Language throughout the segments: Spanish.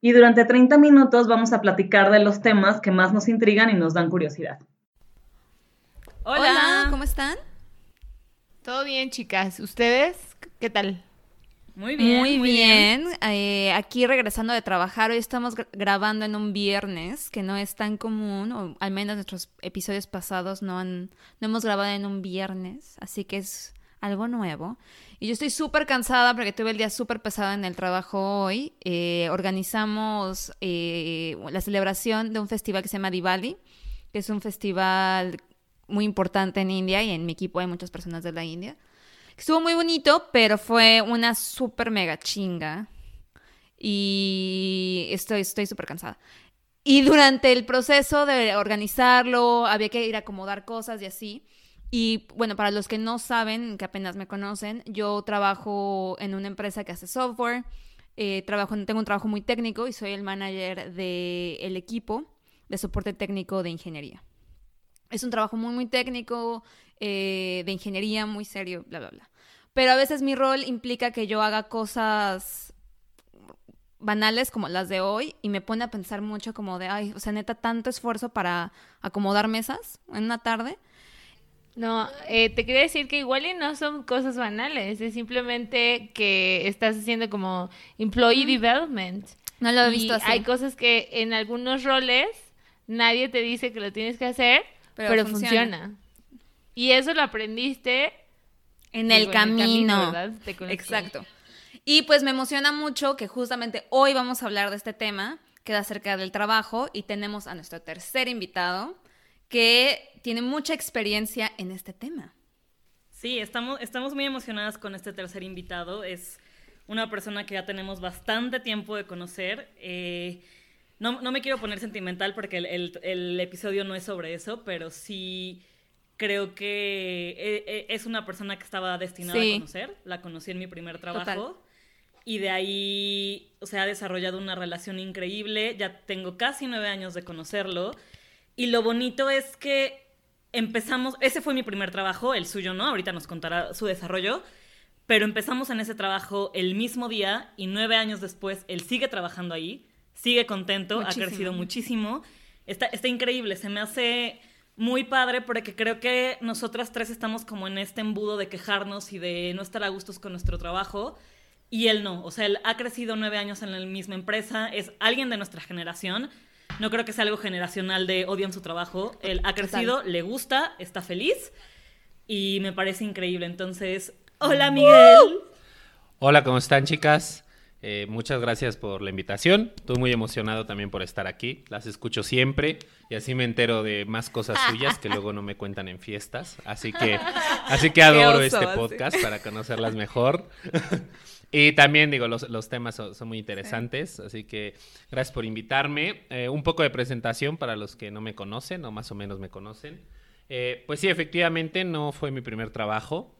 y durante 30 minutos vamos a platicar de los temas que más nos intrigan y nos dan curiosidad. Hola, ¿cómo están? Todo bien, chicas. ¿Ustedes qué tal? Muy bien. Muy, bien. Eh, aquí regresando de trabajar, hoy estamos grabando en un viernes, que no es tan común, o al menos nuestros episodios pasados no, han, no hemos grabado en un viernes, así que es algo nuevo. Y yo estoy súper cansada porque tuve el día súper pesado en el trabajo hoy. Eh, organizamos eh, la celebración de un festival que se llama Diwali, que es un festival muy importante en India y en mi equipo hay muchas personas de la India. Estuvo muy bonito, pero fue una súper mega chinga. Y estoy súper cansada. Y durante el proceso de organizarlo, había que ir a acomodar cosas y así. Y bueno, para los que no saben, que apenas me conocen, yo trabajo en una empresa que hace software, eh, trabajo, tengo un trabajo muy técnico y soy el manager del equipo de soporte técnico de ingeniería. Es un trabajo muy, muy técnico, eh, de ingeniería, muy serio, bla, bla, bla. Pero a veces mi rol implica que yo haga cosas banales como las de hoy y me pone a pensar mucho como de, ay, o sea, neta, tanto esfuerzo para acomodar mesas en una tarde no, eh, te quería decir que igual y no son cosas banales, es simplemente que estás haciendo como employee development. No lo he visto así. Hay cosas que en algunos roles nadie te dice que lo tienes que hacer, pero, funciona. Y eso lo aprendiste en el camino. Exacto. Y pues me emociona mucho que justamente hoy vamos a hablar de este tema, que es acerca del trabajo, y tenemos a nuestro tercer invitado, que tiene mucha experiencia en este tema. Sí, estamos, estamos muy emocionadas con este tercer invitado. Es una persona que ya tenemos bastante tiempo de conocer. Eh, no, me quiero poner sentimental porque el, episodio no es sobre eso, pero sí creo que eh, eh, es una persona que estaba destinada a conocer. La conocí en mi primer trabajo. Y de ahí, o sea, ha desarrollado una relación increíble. Ya tengo casi nueve años de conocerlo. Y lo bonito es que empezamos, ese fue mi primer trabajo, el suyo no, ahorita nos contará su desarrollo, pero empezamos en ese trabajo el mismo día y nueve años después él sigue trabajando ahí, sigue contento, ha crecido muchísimo, está, está increíble, se me hace muy padre porque creo que nosotras tres estamos como en este embudo de quejarnos y de no estar a gustos con nuestro trabajo. Y él no, o sea, él ha crecido nueve años en la misma empresa, es alguien de nuestra generación, no creo que sea algo generacional de odian su trabajo. Él ha crecido, le gusta, está feliz y me parece increíble. Entonces, hola Miguel. Hola, ¿cómo están chicas? Eh, muchas gracias por la invitación. Estoy muy emocionado también por estar aquí. Las escucho siempre y así me entero de más cosas suyas que luego no me cuentan en fiestas. Así que, así que adoro este podcast para conocerlas mejor. Y también, digo, los, los temas son, muy interesantes, así que gracias por invitarme. Eh, un poco de presentación para los que no me conocen o más o menos me conocen. Eh, pues sí, efectivamente, no fue mi primer trabajo.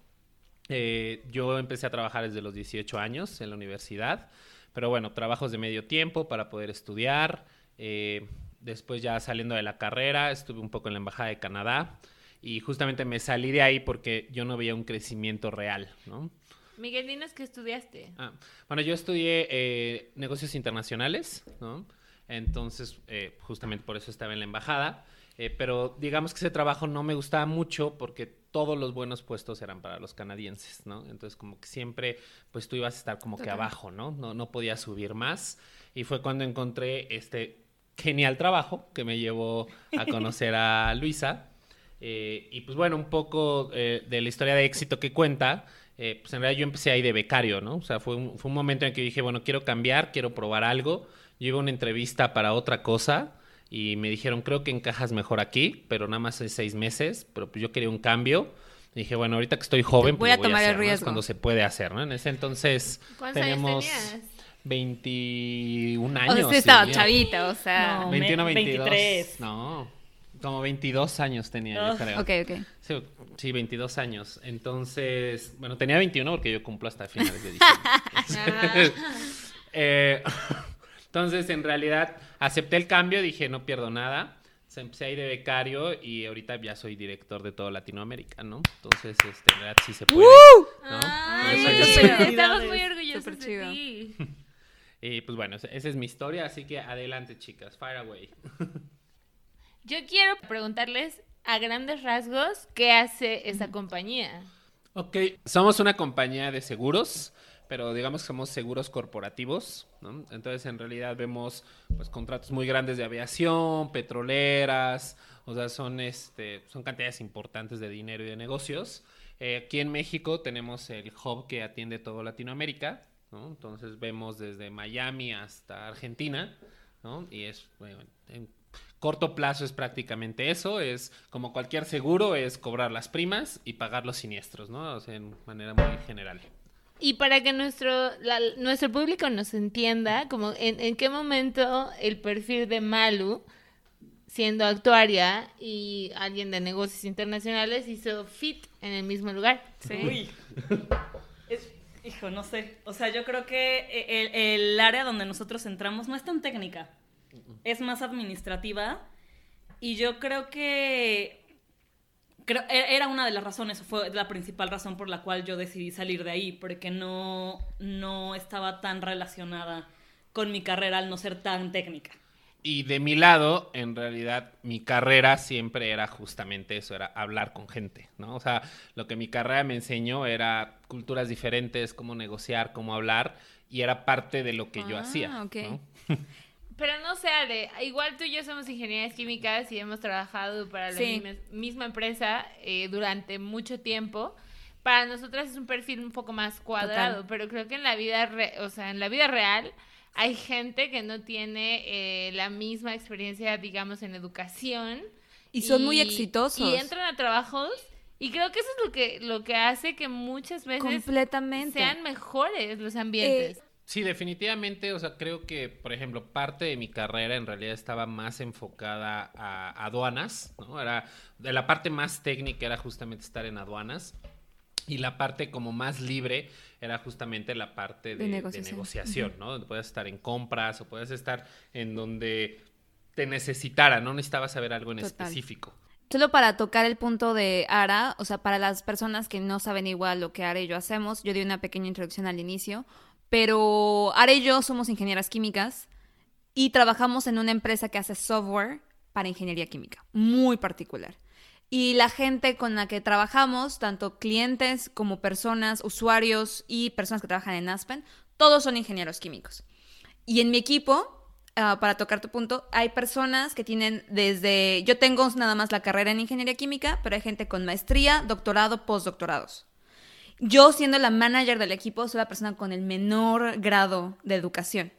Eh, yo empecé a trabajar desde los 18 años en la universidad, pero bueno, trabajos de medio tiempo para poder estudiar. después ya saliendo de la carrera, estuve un poco en la Embajada de Canadá y justamente me salí de ahí porque yo no veía un crecimiento real, ¿no? Miguel, dinos qué estudiaste. Ah, bueno, yo estudié eh, negocios internacionales, ¿no? Entonces, eh, justamente por eso estaba en la embajada. Eh, pero digamos que ese trabajo no me gustaba mucho porque todos los buenos puestos eran para los canadienses, ¿no? Entonces, como que siempre, pues tú ibas a estar como que abajo, ¿no? ¿no? No podías subir más. Y fue cuando encontré este genial trabajo que me llevó a conocer a Luisa. y pues bueno, un poco de la historia de éxito que cuenta eh, pues en realidad yo empecé ahí de becario, ¿no? O sea, fue un, fue un momento en que dije, bueno, quiero cambiar, quiero probar algo. Yo iba a una entrevista para otra cosa y me dijeron, creo que encajas mejor aquí, pero nada más en seis meses, pero pues yo quería un cambio. Y dije, bueno, ahorita que estoy joven, voy pues a tomar el riesgo. Cuando se puede hacer, ¿no? En ese entonces ¿Cuántos teníamos... años 21 O años. sea, sí estaba chavita, o sea. No. 21, me- 22. 23. No, como 22 años tenía, yo Ugh. creo. Ok, ok. Sí, sí, 22 años. Entonces, bueno, tenía 21 porque yo cumplo hasta finales de diciembre. Eh, entonces, en realidad, acepté el cambio, dije, no pierdo nada. Se empecé ahí de becario y ahorita ya soy director de todo Latinoamérica, ¿no? Entonces, este, en realidad sí se puede. ¿no? Ay, yo- felicidades. estamos muy orgullosos de ti. Y pues bueno, esa es mi historia, así que adelante, chicas, fire away. Yo quiero preguntarles a grandes rasgos qué hace esa compañía. Ok, somos una compañía de seguros, pero digamos que somos seguros corporativos, ¿no? Entonces, en realidad vemos pues contratos muy grandes de aviación, petroleras, o sea, son este son cantidades importantes de dinero y de negocios. Eh, aquí en México tenemos el hub que atiende todo Latinoamérica, ¿no? Entonces vemos desde Miami hasta Argentina, ¿no? Y es bueno, en corto plazo es prácticamente eso, es como cualquier seguro, es cobrar las primas y pagar los siniestros, ¿no? O sea, en manera muy general. Y para que nuestro, la- nuestro público nos entienda, como en, en qué momento el perfil de Malu, siendo actuaria y alguien de negocios internacionales, hizo fit en el mismo lugar. Uy. Es- hijo, no sé. O sea, yo creo que e, el, el área donde nosotros entramos no es tan técnica. Es más administrativa. Y yo creo que. Creo, e- era una de las razones, fue la principal razón por la cual yo decidí salir de ahí, porque no, no estaba tan relacionada con mi carrera al no ser tan técnica. Y de mi lado, en realidad, mi carrera siempre era justamente eso, era hablar con gente, ¿no? O sea, lo que mi carrera me enseñó era culturas diferentes, cómo negociar, cómo hablar, y era parte de lo que yo Ah, hacía, ok. ¿no? Pero no sé, Ale, igual tú y yo somos ingenierías químicas y hemos trabajado para la Sí. misma, misma empresa eh, durante mucho tiempo. Para nosotras es un perfil un poco más cuadrado, Total. pero creo que en la vida, re- o sea, en la vida real hay gente que no tiene eh, la misma experiencia, digamos, en educación. Y son muy exitosos. Y entran a trabajos y creo que eso es lo que, lo que hace que muchas veces Completamente. sean mejores los ambientes. Eh, Sí, definitivamente, o sea, creo que, por ejemplo, parte de mi carrera en realidad estaba más enfocada a aduanas, ¿no? Era, de la parte más técnica era justamente estar en aduanas y la parte como más libre era justamente la parte de, De de negociación. negociación, ¿no? Donde puedes estar en compras o puedes estar en donde te necesitara, no necesitabas saber algo en Total. específico. Solo para tocar el punto de Ara, o sea, para las personas que no saben igual lo que Ara y yo hacemos, yo di una pequeña introducción al inicio, pero Ara y yo somos ingenieras químicas y trabajamos en una empresa que hace software para ingeniería química, muy particular. Y la gente con la que trabajamos, tanto clientes como personas, usuarios y personas que trabajan en Aspen, todos son ingenieros químicos. Y en mi equipo, ah, para tocar tu punto, hay personas que tienen desde... Yo tengo nada más la carrera en ingeniería química, pero hay gente con maestría, doctorado, postdoctorados. Yo, siendo la manager del equipo, soy la persona con el menor grado de educación.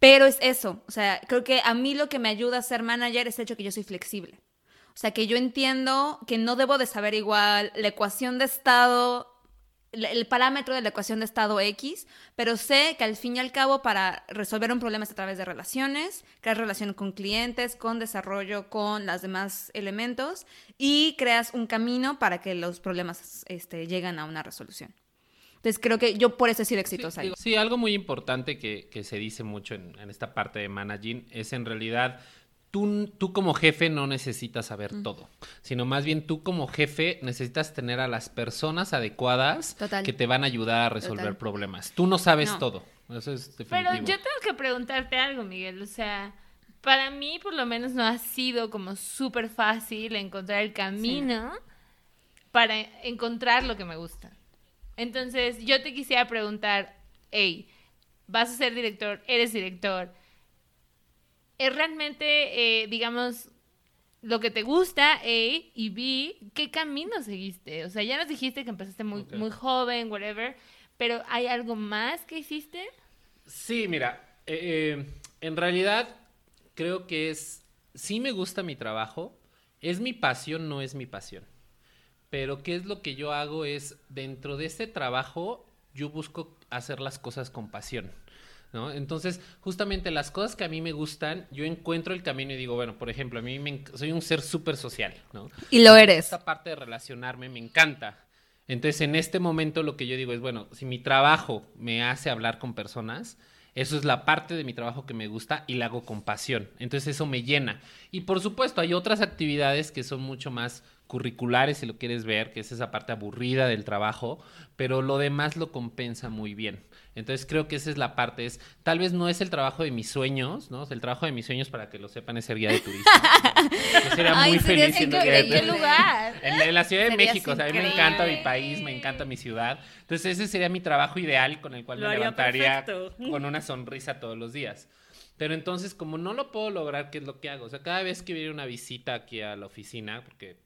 Pero es eso, o sea, creo que a mí lo que me ayuda a ser manager es el hecho que yo soy flexible. O sea, que yo entiendo que no debo de saber igual la ecuación de estado, el- parámetro de la ecuación de estado X, pero sé que al fin y al cabo para resolver un problema es a través de relaciones, creas relación con clientes, con desarrollo, con los demás elementos y creas un camino para que los problemas este, lleguen a una resolución. Entonces creo que yo por eso he sido exitosa. ahí. digo, sí, algo muy importante que, que se dice mucho en, en esta parte de managing es en realidad tú, tú como jefe no necesitas saber todo, sino más bien tú como jefe necesitas tener a las personas adecuadas Total. que te van a ayudar a resolver Total. problemas. Tú no sabes No. todo. Eso es Pero yo tengo que preguntarte algo, Miguel. O sea, para mí por lo menos no ha sido como súper fácil encontrar el camino para encontrar lo que me gusta. Entonces, yo te quisiera preguntar, hey, vas a ser director, eres director. ¿Es realmente, eh, digamos, lo que te gusta, A, y B, qué camino seguiste? O sea, ya nos dijiste que empezaste muy, muy joven, whatever, pero ¿hay algo más que hiciste? Sí, mira, eh, eh, en realidad creo que es, sí me gusta mi trabajo, es mi pasión, no es mi pasión. Pero qué es lo que yo hago es, dentro de este trabajo, yo busco hacer las cosas con pasión. ¿No? Entonces, justamente las cosas que a mí me gustan, yo encuentro el camino y digo, bueno, por ejemplo, a mí me soy un ser súper social, ¿no? Y lo eres. Esta parte de relacionarme me encanta. Entonces, en este momento lo que yo digo es, bueno, si mi trabajo me hace hablar con personas, eso es la parte de mi trabajo que me gusta y la hago con pasión. Entonces, eso me llena. Y por supuesto, hay otras actividades que son mucho más curriculares, si lo quieres ver, que es esa parte aburrida del trabajo, pero lo demás lo compensa muy bien. Entonces creo que esa es la parte, es tal vez no es el trabajo de mis sueños, ¿no? O sea, el trabajo de mis sueños, para que lo sepan, es ser guía de turismo. Yo sería Ay, muy serías feliz siendo ¿En guía de turismo. lugar? En, en la Ciudad de Serías México, o sea, a mí me encanta mi país, me encanta mi ciudad. Entonces ese sería mi trabajo ideal con el cual Lo me levantaría perfecto. con una sonrisa todos los días. Pero entonces, como no lo puedo lograr, ¿qué es lo que hago? O sea, cada vez que viene una visita aquí a la oficina, porque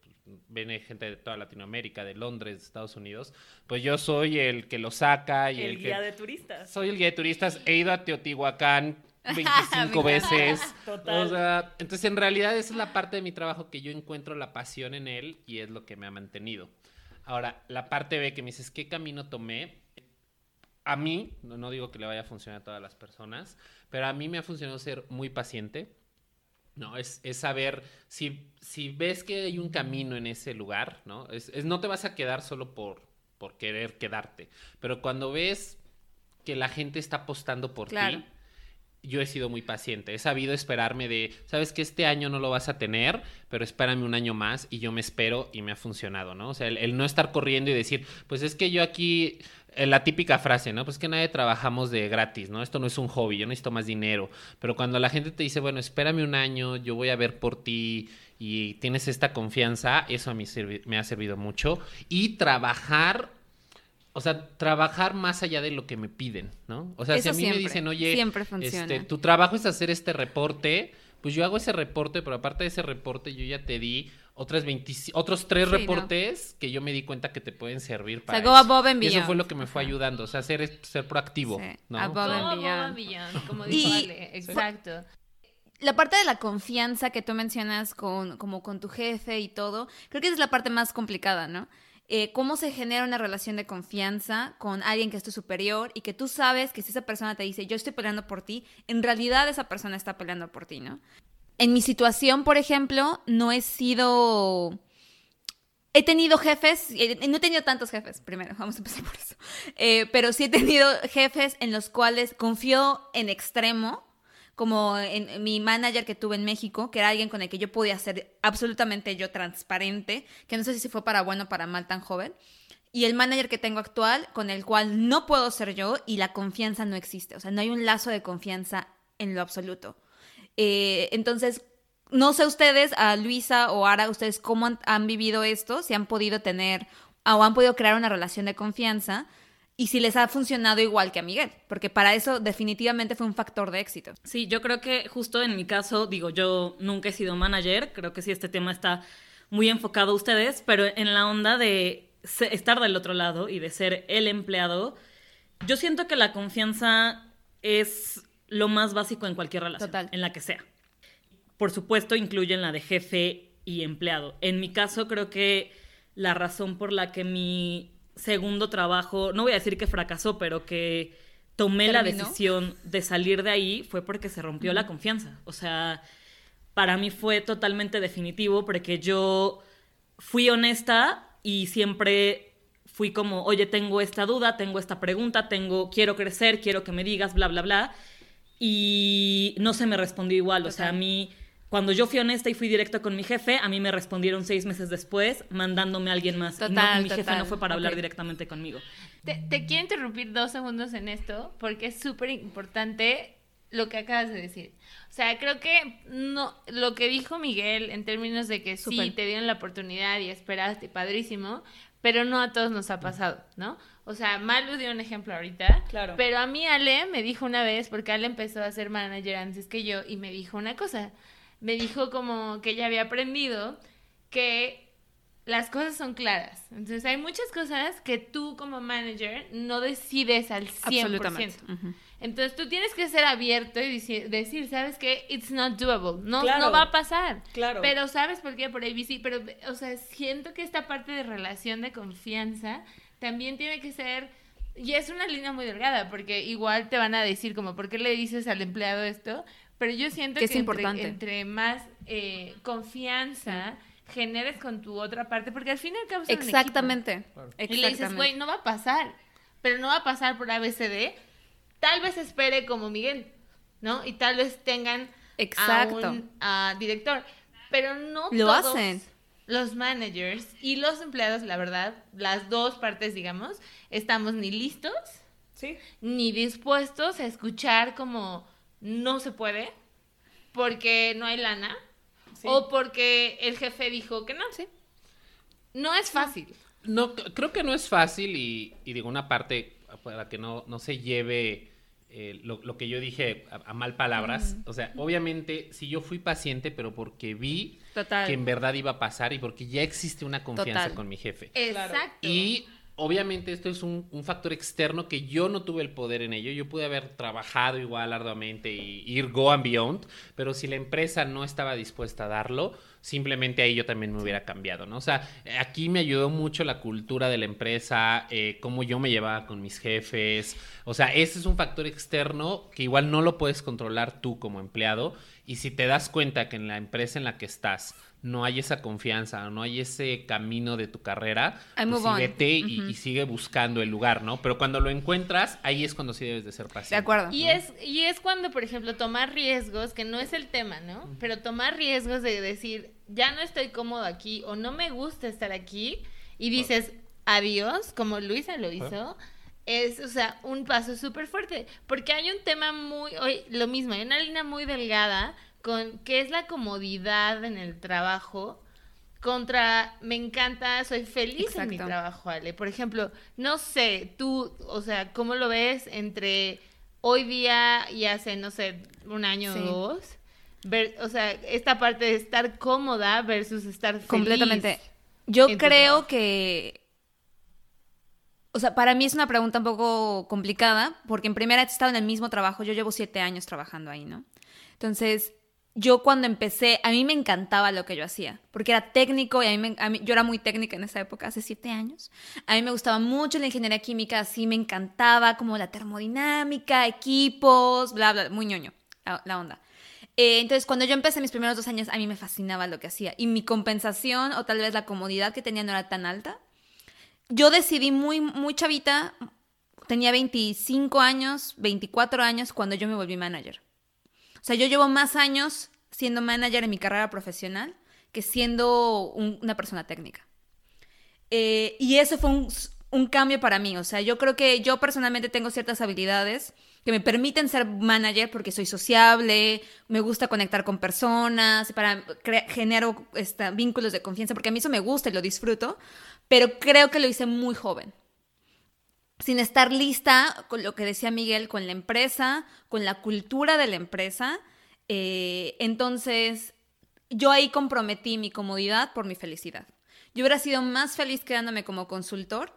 viene gente de toda Latinoamérica, de Londres, de Estados Unidos, pues yo soy el que lo saca y el, El que... guía de turistas. Soy el guía de turistas, he ido a Teotihuacán 25 veces. Total. O sea, entonces en realidad esa es la parte de mi trabajo que yo encuentro la pasión en él y es lo que me ha mantenido. Ahora, la parte B que me dices, ¿qué camino tomé? A mí, no, no digo que le vaya a funcionar a todas las personas, pero a mí me ha funcionado ser muy paciente. No, es, es saber si, si ves que hay un camino en ese lugar, ¿no? Es, es- no te vas a quedar solo por, por querer quedarte, pero cuando ves que la gente está apostando por Claro. ti, yo he sido muy paciente. He sabido esperarme de, sabes que este año no lo vas a tener, pero espérame un año más y yo me espero y me ha funcionado, ¿no? O sea, el, el no estar corriendo y decir, pues es que yo aquí, la típica frase, ¿no? Pues que nadie trabajamos de gratis, ¿no? Esto no es un hobby, yo necesito más dinero. Pero cuando la gente te dice, bueno, espérame un año, yo voy a ver por ti y tienes esta confianza, eso a mí me ha servido mucho. Y trabajar o sea, trabajar más allá de lo que me piden, ¿no? O sea, si a mí siempre, me dicen, oye, siempre este, tu trabajo es hacer este reporte, pues yo hago ese reporte, pero aparte de ese reporte, yo ya te di otras 20 otros tres Sí, ¿no? reportes que yo me di cuenta que te pueden servir para go eso. above and Y eso fue lo que me fue ayudando, o sea, ser, ser proactivo, Sí, ¿no? above O sea, Todo and beyond. Como Y- dijo Ale. Exacto. La parte de la confianza que tú mencionas con, como con tu jefe y todo, creo que esa es la parte más complicada, ¿no? Eh, cómo se genera una relación de confianza con alguien que es tu superior y que tú sabes que si esa persona te dice yo estoy peleando por ti, en realidad esa persona está peleando por ti, ¿no? En mi situación, por ejemplo, no he sido... He tenido jefes, eh, no he tenido tantos jefes, primero, vamos a empezar por eso, Eh, pero sí he tenido jefes en los cuales confío en extremo, como en, en mi manager que tuve en México, que era alguien con el que yo podía ser absolutamente yo transparente, que no sé si fue para bueno o para mal tan joven, y el manager que tengo actual, con el cual no puedo ser yo y la confianza no existe, o sea, no hay un lazo de confianza en lo absoluto. Eh, entonces, no sé ustedes, a Luisa o Ara, ustedes cómo han, han vivido esto, si han podido tener o han podido crear una relación de confianza y si les ha funcionado igual que a Miguel, porque para eso definitivamente fue un factor de éxito. Sí, yo creo que justo en mi caso, digo, yo nunca he sido manager, creo que sí este tema está muy enfocado a ustedes, pero en la onda de estar del otro lado y de ser el empleado, yo siento que la confianza es lo más básico en cualquier relación, Total. en la que sea. Por supuesto, incluye en la de jefe y empleado. En mi caso, creo que la razón por la que mi segundo trabajo, no voy a decir que fracasó, pero que tomé la decisión de salir de ahí fue porque se rompió la confianza. O sea, para mí fue totalmente definitivo porque yo fui honesta y siempre fui como, oye, tengo esta duda, tengo esta pregunta, tengo, quiero crecer, quiero que me digas, bla, bla, bla. Y no se me respondió igual. O sea, a mí, cuando yo fui honesta y fui directo con mi jefe, a mí me respondieron seis meses después mandándome a alguien más. No- Total, y mi jefe no fue para hablar directamente conmigo. Te, te quiero interrumpir dos segundos en esto porque es súper importante lo que acabas de decir. O sea, creo que no, lo que dijo Miguel en términos de que sí te dieron la oportunidad y esperaste, padrísimo, pero no a todos nos ha pasado, ¿no? O sea, Malu dio un ejemplo ahorita, Claro. pero a mí Ale me dijo una vez, porque Ale empezó a ser manager antes que yo, y me dijo una cosa, me dijo como que ella había aprendido que las cosas son claras. Entonces hay muchas cosas que tú como manager no decides al 100%. Absolutamente. Entonces tú tienes que ser abierto y decir, ¿sabes qué? It's not doable. No, Claro. no va a pasar. Claro. Pero ¿sabes por qué? Por ABC. Pero, o sea, siento que esta parte de relación de confianza también tiene que ser Y es una línea muy delgada, porque igual te van a decir como, ¿por qué le dices al empleado esto? Pero yo siento Que que, es importante. Entre, entre más eh, confianza generes con tu otra parte, porque al fin y al cabo son un equipo. Exactamente. Y le dices, güey, no va a pasar, pero no va a pasar por ABCD. Tal vez espere como Miguel, ¿no? Y tal vez tengan Exacto. a un a director, pero no Lo todos hacen. los managers y los empleados, la verdad, las dos partes, digamos, estamos ni listos Sí. ni dispuestos a escuchar como no se puede porque no hay lana Sí. o porque el jefe dijo que no. Sí. No es fácil. No, creo que no es fácil y, y digo una parte para que no, no se lleve eh, lo, lo que yo dije a, a mal palabras. O sea, obviamente sí yo fui paciente, pero porque vi Total. que en verdad iba a pasar y porque ya existe una confianza Total. con mi jefe. Exacto. Y obviamente esto es un, un factor externo que yo no tuve el poder en ello. Yo pude haber trabajado igual arduamente y ir go and beyond, pero si la empresa no estaba dispuesta a darlo, simplemente ahí yo también me hubiera cambiado, ¿no? O sea, aquí me ayudó mucho la cultura de la empresa, eh, cómo yo me llevaba con mis jefes. O sea, ese es un factor externo que igual no lo puedes controlar tú como empleado. Y si te das cuenta que en la empresa en la que estás no hay esa confianza, no hay ese camino de tu carrera, pues sí, vete y sigue buscando el lugar, ¿no? Pero cuando lo encuentras, ahí es cuando sí debes de ser paciente. De acuerdo. Y es, y es cuando, por ejemplo, tomar riesgos, que no es el tema, ¿no? Pero tomar riesgos de decir, ya no estoy cómodo aquí o no me gusta estar aquí y dices adiós, como Luisa lo hizo, es, o sea, un paso súper fuerte. Porque hay un tema muy, hoy, lo mismo, hay una línea muy delgada con qué es la comodidad en el trabajo contra me encanta, soy feliz en mi trabajo, Ale. Por ejemplo, no sé, tú, o sea, ¿cómo lo ves entre hoy día y hace, no sé, un año Sí. o dos? Ver, o sea, esta parte de estar cómoda versus estar feliz. Completamente. Yo creo que. O sea, para mí es una pregunta un poco complicada, porque en primera he estado en el mismo trabajo. Yo llevo siete años trabajando ahí, ¿no? Entonces, yo cuando empecé, a mí me encantaba lo que yo hacía, porque era técnico y a mí, me- a mí- yo era muy técnica en esa época, hace siete años. A mí me gustaba mucho la ingeniería química, así me encantaba como la termodinámica, equipos, bla, bla, muy ñoño, la, la onda. Eh, entonces, cuando yo empecé mis primeros dos años, a mí me fascinaba lo que hacía. Y mi compensación, o tal vez la comodidad que tenía, no era tan alta. Yo decidí muy, muy chavita, tenía 25 años, 24 años, cuando yo me volví manager. O sea, yo llevo más años siendo manager en mi carrera profesional que siendo un- una persona técnica. Eh, y eso fue un, cambio para mí. O sea, yo creo que yo personalmente tengo ciertas habilidades que me permiten ser manager porque soy sociable, me gusta conectar con personas, para genero esta, vínculos de confianza, porque a mí eso me gusta y lo disfruto, pero creo que lo hice muy joven. Sin estar lista con lo que decía Miguel, con la empresa, con la cultura de la empresa. Eh, entonces, yo ahí comprometí mi comodidad por mi felicidad. Yo hubiera sido más feliz quedándome como consultor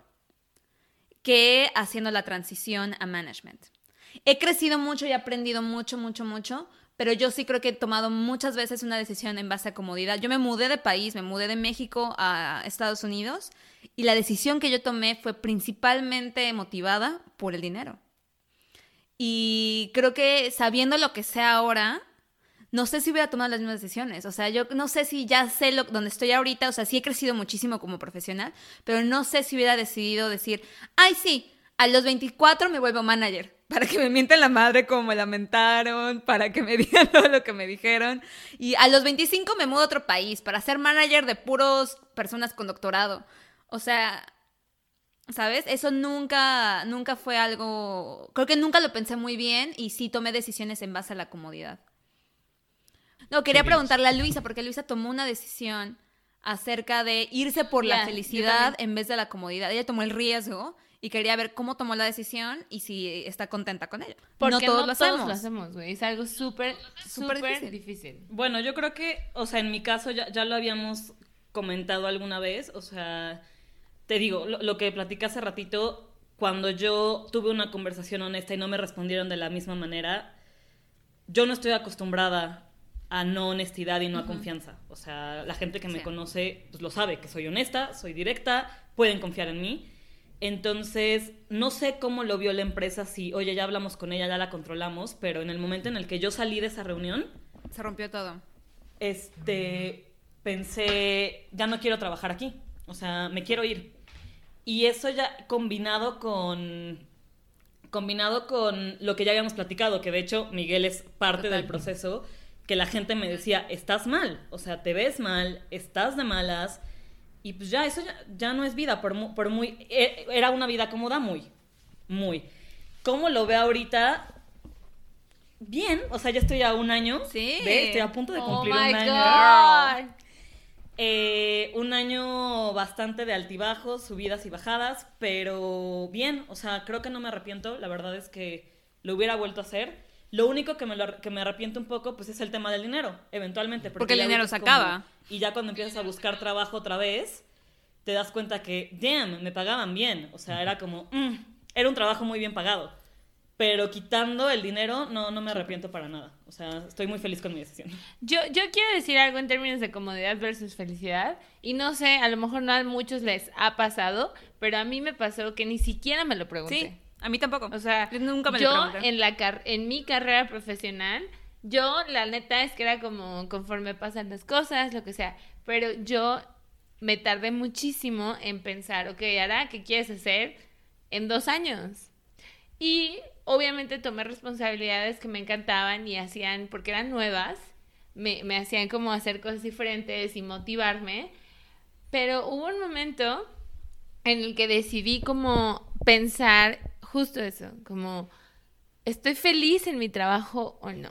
que haciendo la transición a management. He crecido mucho y aprendido mucho, mucho, mucho, pero yo sí creo que he tomado muchas veces una decisión en base a comodidad. Yo me mudé de país, me mudé de México a Estados Unidos y la decisión que yo tomé fue principalmente motivada por el dinero. Y creo que sabiendo lo que sé ahora, no sé si hubiera tomado las mismas decisiones. O sea, yo no sé si ya sé lo, estoy ahorita. O sea, sí he crecido muchísimo como profesional, pero no sé si hubiera decidido decir, ay, sí, a los 24 me vuelvo manager. Para que me mienten la madre como me lamentaron, para que me digan todo lo que me dijeron. Y a los 25 me mudo a otro país para ser manager de puros personas con doctorado. O sea, ¿sabes? Eso nunca, nunca fue algo, creo que nunca lo pensé muy bien y sí tomé decisiones en base a la comodidad. No, quería preguntarle a Luisa, porque Luisa tomó una decisión acerca de irse por la felicidad en vez de la comodidad. Ella tomó el riesgo y quería ver cómo tomó la decisión y si está contenta con ella. Porque no todos, lo, hacemos. lo hacemos, güey. Es algo súper, Súper difícil. difícil. Bueno, yo creo que, o sea, en mi caso ya, ya lo habíamos comentado alguna vez, o sea, te digo, lo, lo que platicé hace ratito, cuando yo tuve una conversación honesta y no me respondieron de la misma manera, yo no estoy acostumbrada a no honestidad y no a confianza. O sea, la gente que me Sí. conoce pues, lo sabe, que soy honesta, soy directa, pueden confiar en mí. Entonces, no sé cómo lo vio la empresa, si, oye, ya hablamos con ella, ya la controlamos, pero en el momento en el que yo salí de esa reunión, Se rompió todo. este, pensé, ya no quiero trabajar aquí, o sea, me quiero ir. Y eso ya combinado con, combinado con lo que ya habíamos platicado, que de hecho Miguel es parte Total. del proceso, que la gente me decía, estás mal, o sea, te ves mal, estás de malas, y pues ya, eso ya, ya no es vida, por, mu- por muy, e- era una vida cómoda, muy, muy. ¿Cómo lo ve ahorita? Bien, o sea, ya estoy a un año. Sí. ¿Ve? Estoy a punto de Oh cumplir my un año. God. Eh, un año bastante de altibajos, subidas y bajadas, pero bien, o sea, creo que no me arrepiento, la verdad es que lo hubiera vuelto a hacer. Lo único que me, lo- que me arrepiento un poco, pues es el tema del dinero, eventualmente. Porque el dinero se como- acaba. y ya cuando empiezas a buscar trabajo otra vez, te das cuenta que, damn, me pagaban bien. O sea, era como, mm, era un trabajo muy bien pagado. Pero quitando el dinero, no, no me arrepiento para nada. O sea, estoy muy feliz con mi decisión. Yo, yo quiero decir algo en términos de comodidad versus felicidad. Y no sé, a lo mejor no a muchos les ha pasado, pero a mí me pasó que ni siquiera me lo pregunté. Sí, a mí tampoco. O sea, Yo nunca me yo en, la car- en mi carrera profesional, yo la neta es que era como conforme pasan las cosas, lo que sea, pero yo me tardé muchísimo en pensar, ok, ahora, ¿qué quieres hacer en dos años? Y obviamente tomé responsabilidades que me encantaban y hacían, porque eran nuevas, me, me hacían como hacer cosas diferentes y motivarme, pero hubo un momento en el que decidí como pensar justo eso, como estoy feliz en mi trabajo o no.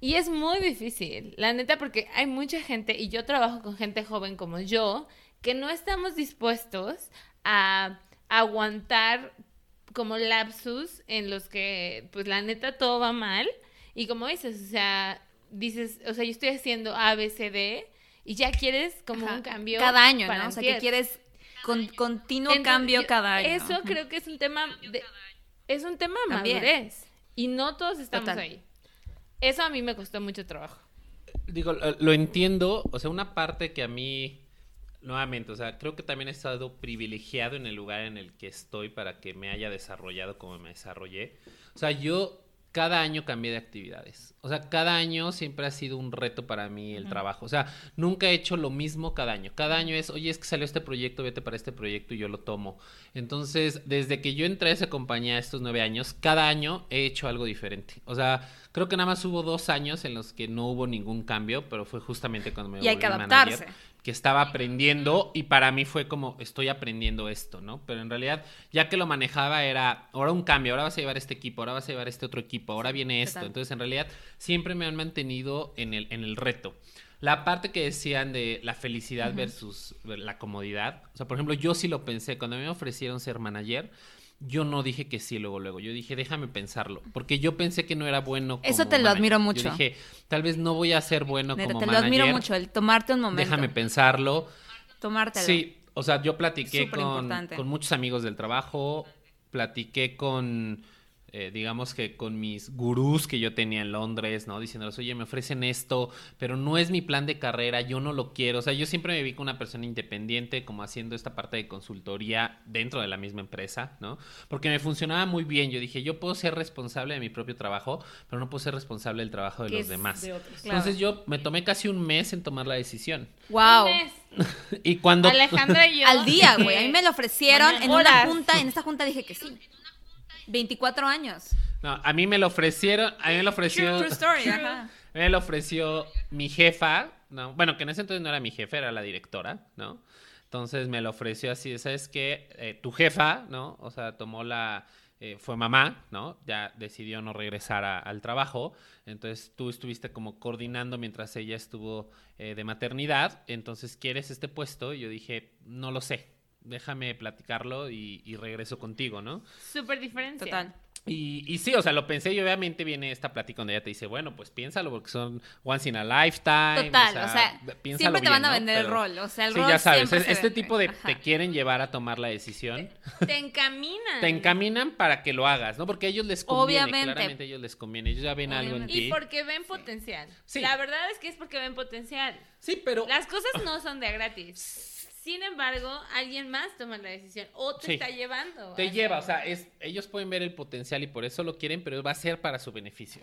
Y es muy difícil, la neta, porque hay mucha gente, y yo trabajo con gente joven como yo, que no estamos dispuestos a aguantar como lapsus en los que, pues la neta, todo va mal. Y como dices, o sea, dices, o sea, yo estoy haciendo A, B, C, D, y ya quieres como Ajá. un cambio. Cada año, ¿no? O sea, que quieres con, continuo Entonces, cambio yo- cada año. Eso creo que es un tema de, es un tema También. madurez y no todos estamos Total. ahí. Eso a mí me costó mucho trabajo. Digo, lo, lo entiendo, o sea, una parte que a mí, nuevamente, o sea, creo que también he estado privilegiado en el lugar en el que estoy para que me haya desarrollado como me desarrollé. O sea, yo cada año cambié de actividades. O sea, cada año siempre ha sido un reto para mí el trabajo. O sea, nunca he hecho lo mismo cada año. Cada año es, oye, es que salió este proyecto, vete para este proyecto y yo lo tomo. Entonces, desde que yo entré a esa compañía estos nueve años, cada año he hecho algo diferente. O sea, creo que nada más hubo dos años en los que no hubo ningún cambio, pero fue justamente cuando me Y hay volví que manager, adaptarse. Que estaba aprendiendo y para mí fue como estoy aprendiendo esto, ¿no? Pero en realidad ya que lo manejaba era ahora un cambio, ahora vas a llevar este equipo, ahora vas a llevar este otro equipo, ahora viene esto. Entonces en realidad siempre me han mantenido en el, en el reto. La parte que decían de la felicidad versus la comodidad, o sea, por ejemplo, yo sí lo pensé, cuando me ofrecieron ser manager, yo no dije que sí luego, luego, yo dije, déjame pensarlo, porque yo pensé que no era bueno como Eso te lo manager. admiro Yo mucho. dije, tal vez no voy a ser bueno como te lo manager. admiro mucho, el tomarte un momento. Déjame pensarlo. Tomártelo. Sí, o sea, yo platiqué con, con muchos amigos del trabajo, platiqué con, eh, digamos que con mis gurús que yo tenía en Londres, ¿no? Diciéndoles, oye, me ofrecen esto, pero no es mi plan de carrera, yo no lo quiero. O sea, yo siempre me vi como una persona independiente, como haciendo esta parte de consultoría dentro de la misma empresa, ¿no? Porque me funcionaba muy bien. Yo dije, yo puedo ser responsable de mi propio trabajo, pero no puedo ser responsable del trabajo de los demás. de otros. Claro. Entonces yo me tomé casi un mes en tomar la decisión. Wow. Un mes. Y cuando... Alejandra y yo. Al día, güey. A mí me lo ofrecieron en una junta. En esta junta dije que sí. 24 años. No, a mí me lo ofrecieron, a mí me lo ofreció, True story, ajá. a mí me lo ofreció mi jefa, no, bueno, que en ese entonces no era mi jefa, era la directora, ¿no? Entonces me lo ofreció así, ¿sabes qué? Eh, tu jefa, ¿no? O sea, tomó la, eh, fue mamá, ¿no? Ya decidió no regresar a- al trabajo, entonces tú estuviste como coordinando mientras ella estuvo eh, de maternidad, entonces, ¿quieres este puesto? Y yo dije, no lo sé, déjame platicarlo y, y regreso contigo, ¿no? Súper diferencia. Total. Y, y sí, o sea, lo pensé y obviamente viene esta plática donde ella te dice, bueno, pues piénsalo porque son once in a lifetime. Total, o sea, piénsalo siempre te bien, van a ¿no? vender el rol, o sea, el sí, rol ya sabes, es- este vende. tipo de Ajá. te quieren llevar a tomar la decisión, Te encaminan. te encaminan para que lo hagas, ¿no? Porque a ellos les conviene, Obviamente. claramente a ellos les conviene, ellos ya ven algo en ti. Y porque ven potencial. Sí. La verdad es que es porque ven potencial. Sí, pero Las cosas no son de a gratis. Sin embargo, alguien más toma la decisión o te Sí. está llevando. Te lleva, o sea, es, ellos pueden ver el potencial y por eso lo quieren, pero va a ser para su beneficio,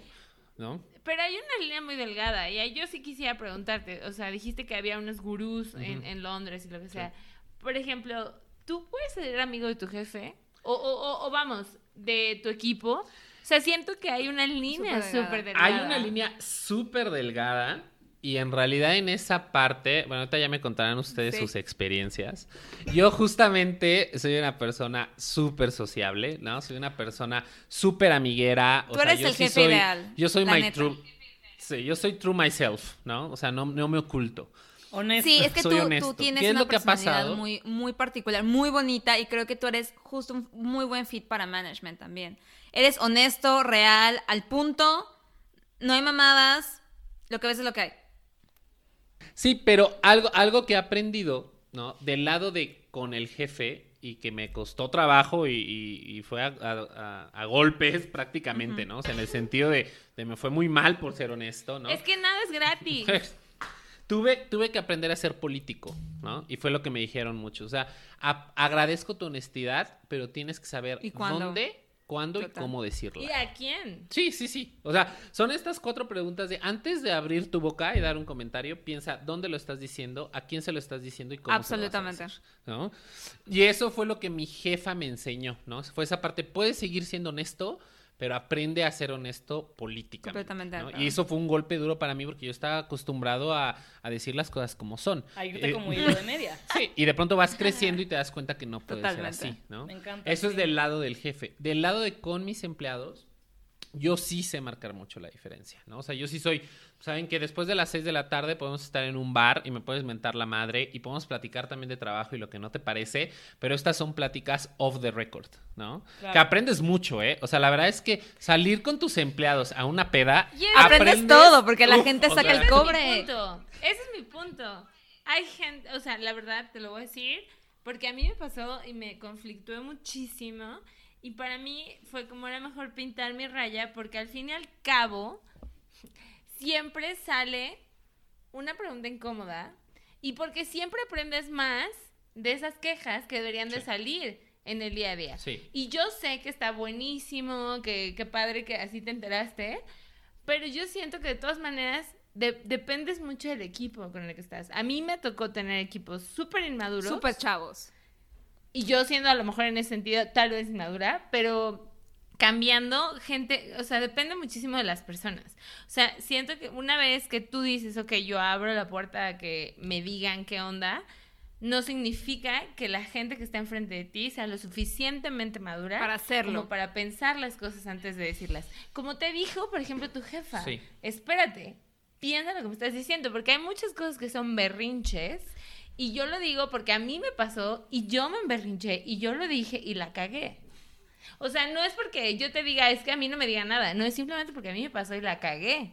¿no? Pero hay una línea muy delgada y ahí yo sí quisiera preguntarte, o sea, dijiste que había unos gurús en, en Londres y lo que sea. Por ejemplo, ¿tú puedes ser amigo de tu jefe? O, o, o- o vamos, de tu equipo. O sea, siento que hay una línea Súper delgada. súper delgada. Hay una línea súper delgada y en realidad en esa parte, bueno, ahorita ya me contarán ustedes Sí. sus experiencias. Yo justamente soy una persona súper sociable, ¿no? Soy una persona súper amiguera. o Tú sea, eres yo el sí jefe soy- ideal, Yo soy la my neta. true... Sí, yo soy true myself, ¿no? O sea, no, no me oculto. Honesto. Sí, es que tú, tú tienes ¿Qué es una personalidad muy, muy particular, muy bonita y creo que tú eres justo un muy buen fit para management también. Eres honesto, real, al punto, no hay mamadas, lo que ves es lo que hay. Sí, pero algo, algo que he aprendido, ¿no? Del lado de con el jefe y que me costó trabajo y, y- y fue a, a- a- a golpes prácticamente, ¿no? O sea, en el sentido de, de me fue muy mal por ser honesto, ¿no? Es que nada es gratis. tuve, tuve que aprender a ser político, ¿no? Y fue lo que me dijeron muchos. O sea, a- agradezco tu honestidad, pero tienes que saber ¿Y dónde, cuándo y cómo decirla. ¿Y a quién? Sí, sí, sí. O sea, son estas cuatro preguntas de antes de abrir tu boca y dar un comentario, piensa dónde lo estás diciendo, a quién se lo estás diciendo y cómo se lo vas a Absolutamente. decir, ¿no? Y eso fue lo que mi jefa me enseñó, ¿no? Fue esa parte, puedes seguir siendo honesto, pero aprende a ser honesto políticamente. Completamente ¿no? Y eso fue un golpe duro para mí porque yo estaba acostumbrado a, a decir las cosas como son. A irte Eh, como hilo de media. Sí, y de pronto vas creciendo y te das cuenta que no puede Totalmente. ser así, ¿no? Me encanta, Eso es del lado del jefe. Del lado de con mis empleados, yo sí sé marcar mucho la diferencia, ¿no? O sea, yo sí soy, saben que después de las 6 de la tarde podemos estar en un bar y me puedes mentar la madre y podemos platicar también de trabajo y lo que no te parece, pero estas son pláticas off the record, ¿no? Claro. Que aprendes mucho, ¿eh? O sea, la verdad es que salir con tus empleados a una peda, Aprendes todo, porque la gente saca sea, el Ese es cobre. mi punto. Ese es mi punto. Hay gente, o sea, la verdad te lo voy a decir, porque a mí me pasó y me conflictué muchísimo. Y para mí fue como era mejor pintar mi raya, porque al fin y al cabo, siempre sale una pregunta incómoda. Y porque siempre aprendes más de esas quejas que deberían de salir en el día a día. Sí. Y yo sé que está buenísimo, que, que padre que así te enteraste, pero yo siento que de todas maneras de- dependes mucho del equipo con el que estás. A mí me tocó tener equipos súper inmaduros. Súper chavos. Y yo siendo a lo mejor en ese sentido tal vez inmadura, pero cambiando gente, o sea, depende muchísimo de las personas. O sea, siento que una vez que tú dices, ok, yo abro la puerta a que me digan qué onda, no significa que la gente que está enfrente de ti sea lo suficientemente madura Para hacerlo. como para pensar las cosas antes de decirlas. Como te dijo, por ejemplo, tu jefa, Sí. espérate, piensa lo que me estás diciendo, porque hay muchas cosas que son berrinches. Y yo lo digo porque a mí me pasó y yo me emberrinché y yo lo dije y la cagué. O sea, no es porque yo te diga, es que a mí no me diga nada, no es simplemente porque a mí me pasó y la cagué.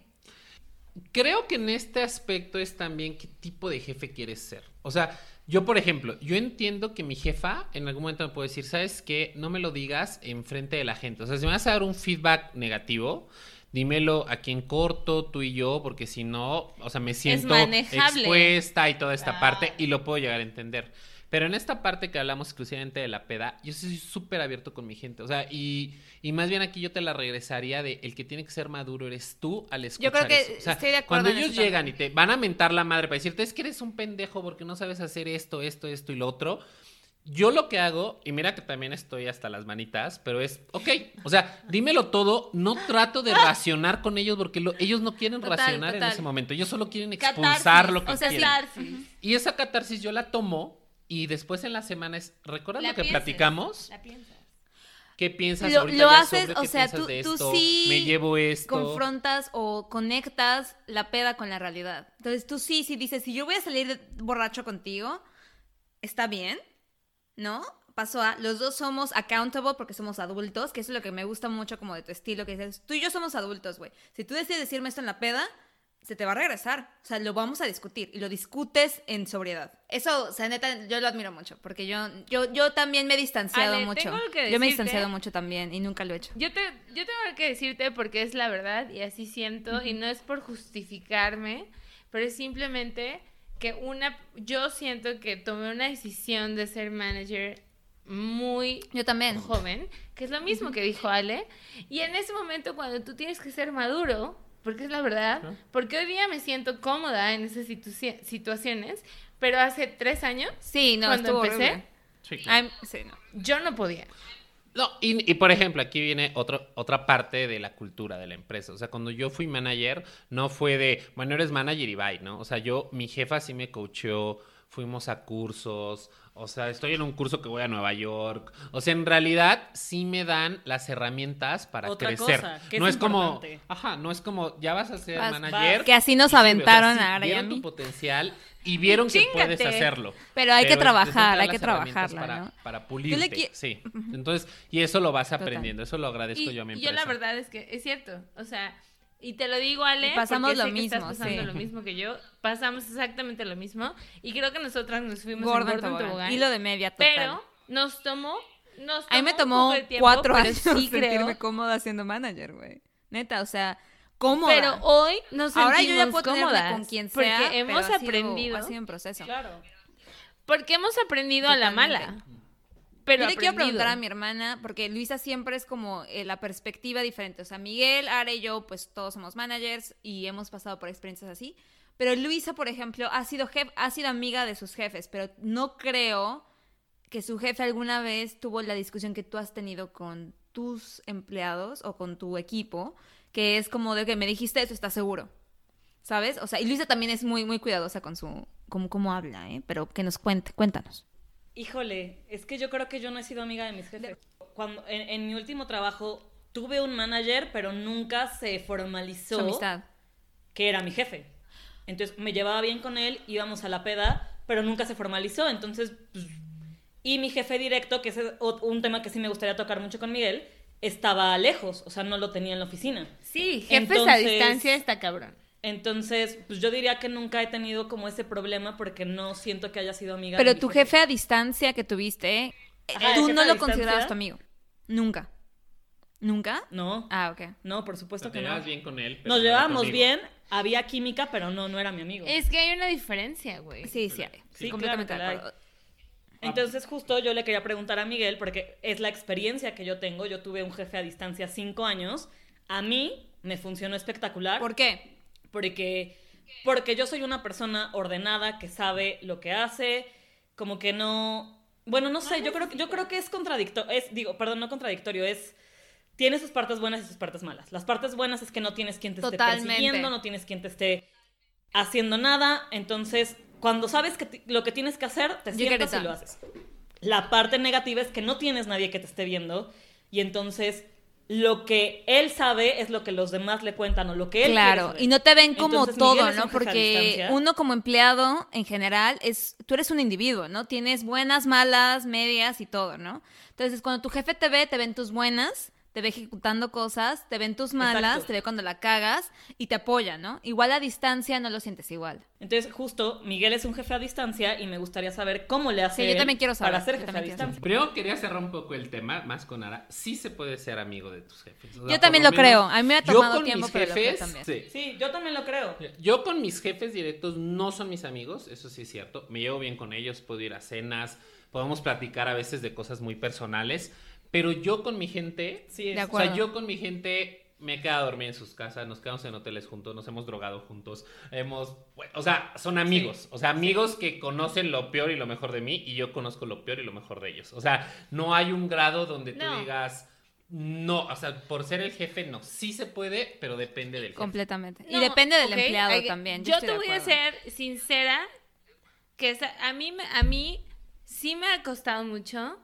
Creo que en este aspecto es también qué tipo de jefe quieres ser. O sea, yo, por ejemplo, yo entiendo que mi jefa en algún momento me puede decir, ¿sabes qué? No me lo digas en frente de la gente. O sea, si me vas a dar un feedback negativo, dímelo aquí en corto, tú y yo, porque si no, o sea, me siento expuesta y toda esta Ah. parte y lo puedo llegar a entender. Pero en esta parte que hablamos exclusivamente de la peda, yo sí soy súper abierto con mi gente. O sea, y, y más bien aquí yo te la regresaría de el que tiene que ser maduro eres tú al escuchar creo que eso. O sea, estoy de acuerdo cuando ellos llegan y te van a mentar la madre para decirte es que eres un pendejo porque no sabes hacer esto, esto, esto y lo otro. Yo lo que hago, y mira que también estoy hasta las manitas, pero es, ok, o sea, dímelo todo, no trato de racionar con ellos porque lo- ellos no quieren Total, racionar en ese momento, ellos solo quieren Catarsis, expulsar lo que o sea, quieren. catarsis. Y esa catarsis yo la tomo y después en la semana es, ¿recuerdas La lo que piensas, platicamos? La piensas. ¿Qué piensas Lo- ahorita lo ya haces, sobre o qué sea, tú- de tú esto? sí Me llevo esto. confrontas o conectas la peda con la realidad. Entonces tú sí, sí dices, si yo voy a salir de- borracho contigo, está bien, ¿no? Pasó a, los dos somos accountable porque somos adultos, que eso es lo que me gusta mucho como de tu estilo, que dices, tú y yo somos adultos, güey. Si tú decides decirme esto en la peda, se te va a regresar. O sea, lo vamos a discutir y lo discutes en sobriedad. Eso, o sea, neta, yo lo admiro mucho porque yo, yo, yo también me he distanciado Ale, mucho. tengo que yo me he distanciado mucho también y nunca lo he hecho. Yo, te, yo tengo que decirte porque es la verdad y así siento, y no es por justificarme, pero es simplemente que una, yo siento que tomé una decisión de ser manager muy Yo también. joven, que es lo mismo que dijo Ale, y en ese momento cuando tú tienes que ser maduro, porque es la verdad, porque hoy día me siento cómoda en esas situ- situaciones, pero hace tres años Sí, no, Cuando empecé, horrible. Sí, claro. Ay, sí, no. yo no podía. No, y, y, por ejemplo, aquí viene otro, otra parte de la cultura de la empresa. O sea, cuando yo fui manager, no fue de, bueno, eres manager y bye, ¿no? O sea, yo, mi jefa sí me coacheó, fuimos a cursos, o sea, estoy en un curso que voy a Nueva York. O sea, en realidad sí me dan las herramientas para Otra crecer. cosa, que no es es, como, ajá, no es como, ya vas a ser Vas- manager. Que así nos sube. O sea, aventaron a vieron tu potencial y vieron que puedes hacerlo. Pero hay que trabajar, hay que trabajarla, para, ¿no? para pulirte, qui- sí. Entonces, y eso lo vas Total. aprendiendo, eso lo agradezco Y yo a mi yo empresa. la verdad es que es cierto, o sea, y te lo digo Ale, Y pasamos porque lo sé que estás mismo, pasando sí. lo mismo que yo, pasamos exactamente lo mismo y creo que nosotras nos fuimos Gordo en en gordo en tobogán. Hilo de media total. pero nos tomó, nos A mí me un tomó tiempo, cuatro años sí sentirme creo, cómoda siendo manager, güey. Neta, o sea, cómoda. pero hoy nos Ahora yo ya sentimos puedo cómodas, con quien sea, porque pero hemos ha sido- aprendido, ha sido un proceso. Claro. porque hemos aprendido a la Totalmente. mala. Pero Yo le quiero preguntar a mi hermana, porque Luisa siempre es como eh, la perspectiva diferente. O sea, Miguel, Ara y yo, pues todos somos managers y hemos pasado por experiencias así. Pero Luisa, por ejemplo, ha sido, jef- ha sido amiga de sus jefes, pero no creo que su jefe alguna vez tuvo la discusión que tú has tenido con tus empleados o con tu equipo, que es como de que me dijiste eso, ¿estás seguro? ¿Sabes? O sea, y Luisa también es muy, muy cuidadosa con su, como cómo habla, ¿eh? Pero que nos cuente, cuéntanos. Híjole, es que yo creo que yo no he sido amiga de mis jefes. Cuando en, en mi último trabajo tuve un manager, pero nunca se formalizó Su amistad. que era mi jefe. Entonces me llevaba bien con él, íbamos a la peda, pero nunca se formalizó. Entonces, pues, y mi jefe directo, que es un tema que sí me gustaría tocar mucho con Miguel, estaba lejos, o sea, no lo tenía en la oficina. Sí, jefes a distancia está cabrón. Entonces, pues yo diría que nunca he tenido como ese problema porque no siento que haya sido amiga Pero de mi tu jefe a distancia que tuviste, Ajá, el tú no a lo considerabas tu amigo. Nunca. ¿Nunca? No, Ah, ok. no, por supuesto que no. bien con él. Nos llevábamos bien, había química, pero no, no era mi amigo. Es que hay una diferencia, güey. Sí, sí, hay. Sí, completamente claro de acuerdo. Entonces, justo yo le quería preguntar a Miguel, porque es la experiencia que yo tengo. Yo tuve un jefe a distancia cinco años. A mí me funcionó espectacular. ¿Por qué? Porque, porque yo soy una persona ordenada que sabe lo que hace, como que no. Bueno, no sé, yo creo, que- yo creo que es contradictorio. Es, digo, perdón, no contradictorio, es. Tiene sus partes buenas y sus partes malas. Las partes buenas es que no tienes quien te esté persiguiendo, no tienes quien te esté haciendo nada. Entonces, cuando sabes que lo que tienes que hacer, te sientas y lo haces. La parte negativa es que no tienes nadie que te esté viendo y entonces lo que él sabe es lo que los demás le cuentan o lo que él Claro, saber. y no te ven como Entonces, todo, ¿no? Porque uno como empleado en general es, tú eres un individuo, ¿no? Tienes buenas, malas, medias y todo, ¿no? Entonces, cuando tu jefe te ve, te ven tus buenas, te ve ejecutando cosas, te ven tus malas, Exacto. te ve cuando la cagas y te apoya, ¿no? Igual a distancia no lo sientes igual. Entonces, justo, Miguel es un jefe a distancia y me gustaría saber cómo le hace Sí, yo también quiero saber, para ser jefe a distancia. Primero quería cerrar un poco el tema, más con Ara. Sí se puede ser amigo de tus jefes. O sea, Yo también lo creo. A mí me ha yo tomado con tiempo, mis pero lo creo jefes, también. sí. Sí, yo también lo creo. Yo con mis jefes directos no son mis amigos, eso sí es cierto. Me llevo bien con ellos, puedo ir a cenas, podemos platicar a veces de cosas muy personales, pero yo con mi gente, Sí, De acuerdo. o sea, yo con mi gente me he quedado a dormir en sus casas, nos quedamos en hoteles juntos, nos hemos drogado juntos, hemos, bueno, o sea, son amigos, o sea, amigos que conocen lo peor y lo mejor de mí y yo conozco lo peor y lo mejor de ellos. O sea, no hay un grado donde tú No. digas, no, o sea, por ser el jefe, no, sí se puede, pero depende del jefe. Completamente. y depende del empleado también. Yo, estoy te voy a ser sincera, que a mí, me- a mí sí me ha costado mucho,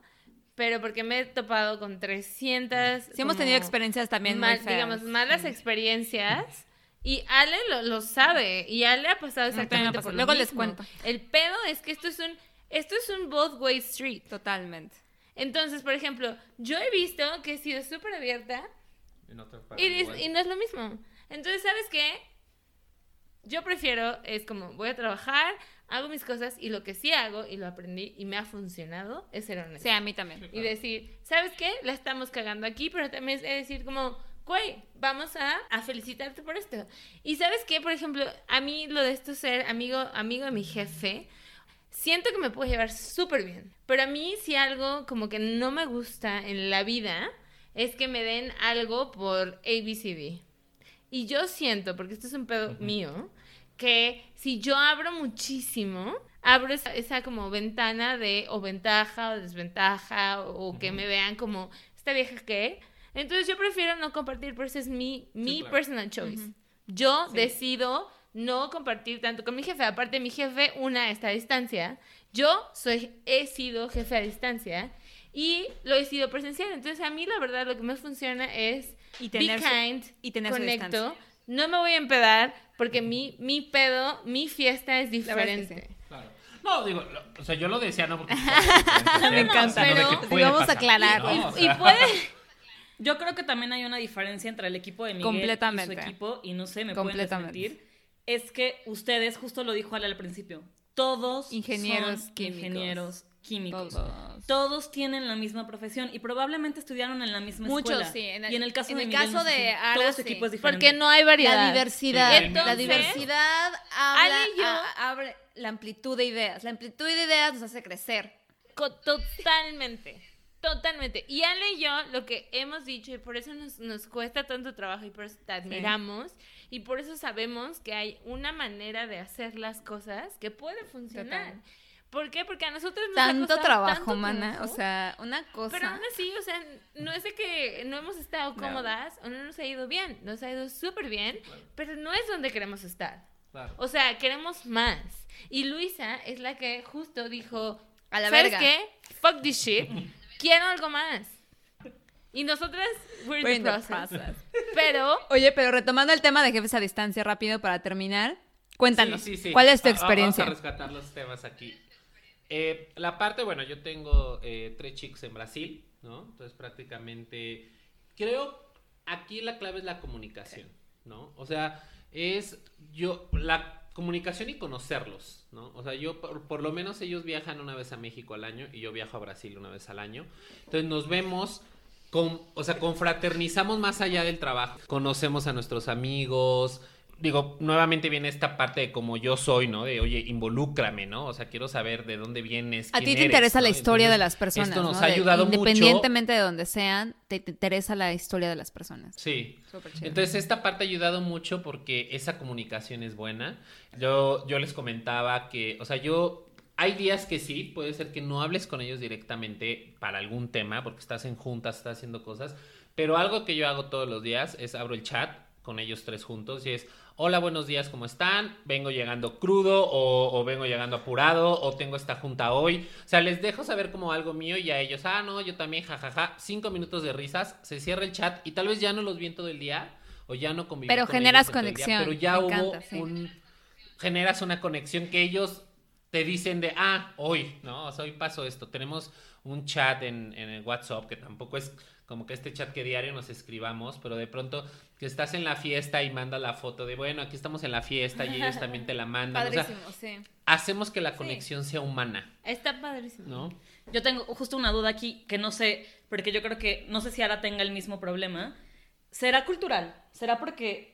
pero porque me he topado con 300... Sí, hemos tenido experiencias también muy mal- feas. digamos, malas experiencias. Y Ale lo, lo sabe. Y Ale ha pasado exactamente pasado. por lo Luego les mismo. cuento. El pedo es que esto es un... Esto es un both way street. Totalmente. Entonces, por ejemplo, yo he visto que he sido súper abierta otra parte, y, es- y no es lo mismo. Entonces, ¿sabes qué? Yo prefiero, es como, voy a trabajar, hago mis cosas y lo que sí hago y lo aprendí y me ha funcionado es ser honesto. Sí, a mí también. Y decir, ¿sabes qué? La estamos cagando aquí, pero también es decir como, güey, vamos a, a felicitarte por esto. Y sabes qué, por ejemplo, a mí lo de esto ser amigo, amigo de mi jefe, siento que me puedo llevar súper bien. Pero a mí si algo como que no me gusta en la vida es que me den algo por ABCD. Y yo siento, porque esto es un pedo mío, que si yo abro muchísimo, abro esa, esa como ventana de o ventaja o desventaja o que me vean como esta vieja que. Entonces yo prefiero no compartir, pero ese es mi, mi claro. personal choice. Yo decido no compartir tanto con mi jefe. Aparte, mi jefe, una, está a distancia. Yo soy, he sido jefe a distancia y lo he sido presencial. Entonces, a mí la verdad lo que me funciona es Y tener be su- kind, y tener su conecto. distancia. No me voy a empedar porque mi, mi pedo, mi fiesta es que diferente. Claro. No, digo, lo- o sea, yo lo decía no porque... Me encanta. de que vamos a aclarar. ¿no? Y, puede... Yo creo que también hay una diferencia entre el equipo de Miguel Completamente. y su equipo, y no sé, me pueden desmentir, es que ustedes, justo lo dijo Ale al principio, todos Ingenieros son químicos. ingenieros químicos. Todos. Todos tienen la misma profesión y probablemente estudiaron en la misma Muchos, escuela. sí, en el- y en el caso en de el Miguel, caso de Ara, todo su sí. equipo es diferente. Porque no hay variedad. La diversidad, la diversidad habla, Ale y yo- a- abre la amplitud de ideas. La amplitud de ideas nos hace crecer. Totalmente. Totalmente. Y Ale y yo lo que hemos dicho, y por eso nos, nos cuesta tanto trabajo y por eso te admiramos, y por eso sabemos que hay una manera de hacer las cosas que puede funcionar. Total. ¿Por qué? Porque a nosotros nos ha Tanto costado trabajo, tanto mana. trabajo, O sea, una cosa. Pero aún así, o sea, no es de que no hemos estado No. cómodas o no nos ha ido bien. Nos ha ido súper bien, pero no es donde queremos estar. claro. O sea, queremos más. Y Luisa es la que justo dijo, A la ¿sabes verga. qué? Fuck this shit. Quiero algo más. Y nosotras, we're We're the in the process. process. Pero, Oye, pero retomando el tema de jefes a distancia rápido para terminar, cuéntanos, Sí, sí, sí. ¿cuál es tu experiencia? Vamos a rescatar los temas aquí. Eh, la parte, bueno, yo tengo eh, tres chicos en Brasil, ¿no? Entonces prácticamente creo aquí la clave es la comunicación, ¿no? O sea, es yo la comunicación y conocerlos, ¿no? O sea, yo por, por lo menos ellos viajan una vez a México al año y yo viajo a Brasil una vez al año. Entonces nos vemos con, o sea, confraternizamos más allá del trabajo. Conocemos a nuestros amigos. Digo, nuevamente viene esta parte de como yo soy, ¿no? De, oye, involúcrame, ¿no? O sea, quiero saber de dónde vienes. A ti te eres, interesa la ¿no? historia de Entonces, las personas. Esto nos ¿no? ha De- ayudado mucho. Independientemente de donde sean, te, te interesa la historia de las personas. Sí. Entonces esta parte ha ayudado mucho porque esa comunicación es buena. Yo, yo les comentaba que, o sea, yo, hay días que sí, puede ser que no hables con ellos directamente para algún tema, porque estás en juntas, estás haciendo cosas, pero algo que yo hago todos los días es abro el chat con ellos tres juntos y es, hola, buenos días, ¿cómo están? Vengo llegando crudo o, o vengo llegando apurado o tengo esta junta hoy. O sea, les dejo saber como algo mío y a ellos, ah, no, yo también, jajaja, cinco minutos de risas, se cierra el chat y tal vez ya no los vi en todo el día o ya no conviví Pero con generas ellos día, conexión, pero ya me hubo encanta, sí. un generas una conexión que ellos te dicen de, ah, hoy, ¿no? O sea, hoy pasó esto. Tenemos un chat en, en el WhatsApp que tampoco es como que este chat que diario nos escribamos, pero de pronto que estás en la fiesta y manda la foto de, bueno, aquí estamos en la fiesta y ellos también te la mandan. O sea, Padrísimo, sí. hacemos que la conexión sea humana, está padrísimo. ¿no? Yo tengo justo una duda aquí que no sé, porque yo creo que no sé si ahora tenga el mismo problema. ¿Será cultural? ¿Será porque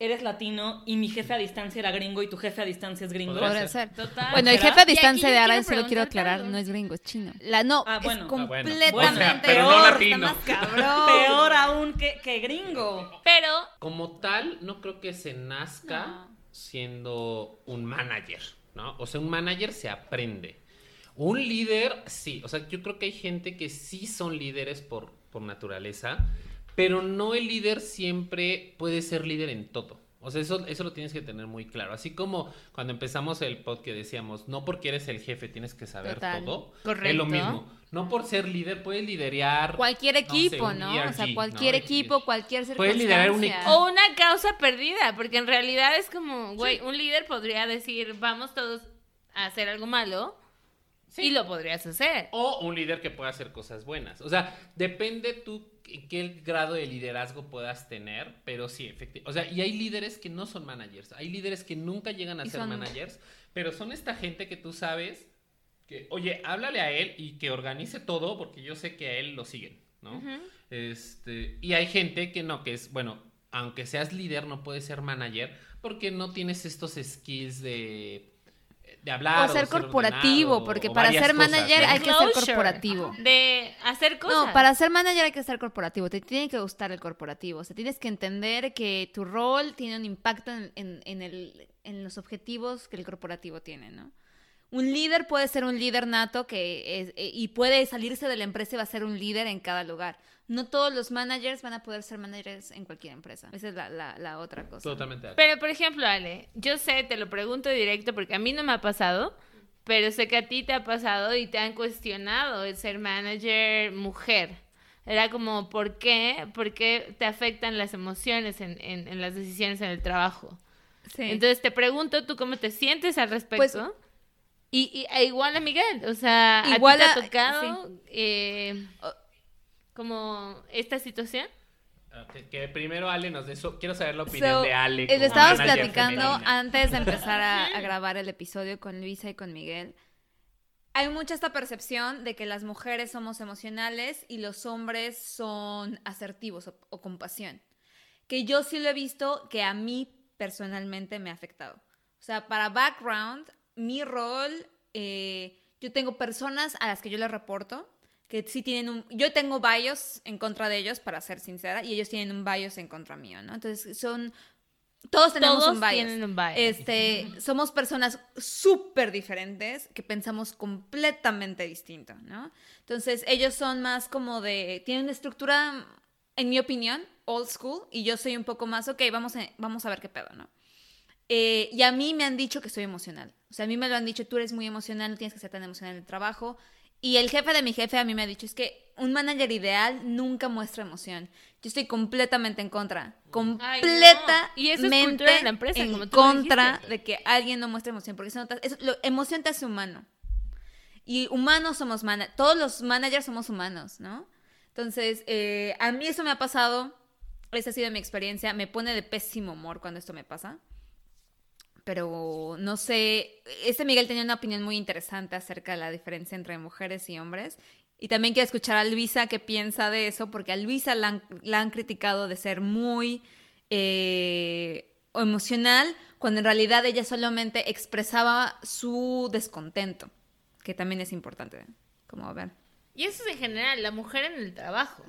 eres latino y mi jefe a distancia era gringo y tu jefe a distancia es gringo? Ser. ser. Total. Bueno, el jefe a distancia de Ara, quiero solo quiero aclarar, no es gringo, es chino. La, no, Ah, es bueno. Ah, bueno. completamente. O sea, pero no latino. está más cabrón. Peor aún que, que gringo. Pero, Como tal, no creo que se nazca siendo un manager, ¿no? O sea, un manager se aprende. Un líder, sí. O sea, yo creo que hay gente que sí son líderes por, por naturaleza, pero no el líder siempre puede ser líder en todo. O sea, eso, eso lo tienes que tener muy claro. Así como cuando empezamos el pod que decíamos, no porque eres el jefe tienes que saber Total. todo. Es Correcto. lo mismo. No por ser líder puedes liderar. Cualquier equipo, ¿no? o ERG, sea, cualquier equipo, cualquier Puedes liderar un circunstancia. o una causa perdida, porque en realidad es como, güey, un líder podría decir, vamos todos a hacer algo malo, y lo podrías hacer. O un líder que pueda hacer cosas buenas. O sea, depende tú qué, grado de liderazgo puedas tener, pero sí, efectivamente. O sea, y hay líderes que no son managers. Hay líderes que nunca llegan a Y ser son- managers, pero son esta gente que tú sabes que, oye, háblale a él y que organice todo porque yo sé que a él lo siguen, ¿no? Este, y hay gente que no, que es, bueno, aunque seas líder, no puedes ser manager porque no tienes estos skills de, de hablar. O ser corporativo, ordenado, porque o para ser cosas, manager ¿no? hay que ser corporativo. De hacer cosas. No, para ser manager hay que ser corporativo, te tiene que gustar el corporativo, o sea, tienes que entender que tu rol tiene un impacto en, en- en el- en los objetivos que el corporativo tiene, ¿no? Un líder puede ser un líder nato que es- eh, y puede salirse de la empresa y va a ser un líder en cada lugar. No todos los managers van a poder ser managers en cualquier empresa. Esa es la, la- la otra cosa. Totalmente. Pero, por ejemplo, Ale, yo sé, te lo pregunto directo porque a mí no me ha pasado, pero sé que a ti te ha pasado y te han cuestionado el ser manager mujer. Era como, ¿por qué? ¿Por qué te afectan las emociones en, en- en las decisiones en el trabajo? Sí. Entonces te pregunto, ¿tú cómo te sientes al respecto? Pues- y, y- e igual a Miguel, o sea, Igual ¿a ti a- te ha tocado eh, como esta situación? Ok, que primero Ale nos dé su- Quiero saber la opinión So, de Ale. eh, como le estábamos platicando femenina. antes de empezar a, a grabar el episodio con Luisa y con Miguel. Hay mucha esta percepción de que las mujeres somos emocionales y los hombres son asertivos o, o con pasión. Que yo sí lo he visto que a mí personalmente me ha afectado. O sea, para background, mi rol, eh, yo tengo personas a las que yo les reporto que sí tienen un... Yo tengo bias en contra de ellos, para ser sincera, y ellos tienen un bias en contra mío, ¿no? Entonces son... Todos tenemos Todos un bias. tienen un bias. Este, somos personas súper diferentes que pensamos completamente distinto, ¿no? Entonces, ellos son más como de. Tienen una estructura, en mi opinión, old school, y yo soy un poco más, ok, vamos a, vamos a ver qué pedo, ¿no? Eh, y a mí me han dicho que soy emocional. O sea, a mí me lo han dicho, tú eres muy emocional, no tienes que ser tan emocional en el trabajo. Y el jefe de mi jefe a mí me ha dicho, es que un manager ideal nunca muestra emoción. Yo estoy completamente en contra. Completamente Y eso es cultura de la empresa, en como tú lo contra de que alguien no muestre emoción. Porque eso, no te- eso- lo- emoción te hace humano. Y humanos somos managers. Todos los managers somos humanos, ¿no? Entonces, eh, a mí eso me ha pasado. Esa ha sido mi experiencia. Me pone de pésimo humor cuando esto me pasa. Pero no sé. Este Miguel tenía una opinión muy interesante acerca de la diferencia entre mujeres y hombres. Y también quiero escuchar a Luisa qué piensa de eso, porque a Luisa la han, la han criticado de ser muy eh, emocional, cuando en realidad ella solamente expresaba su descontento, que también es importante, como ver. Y eso es en general, la mujer en el trabajo.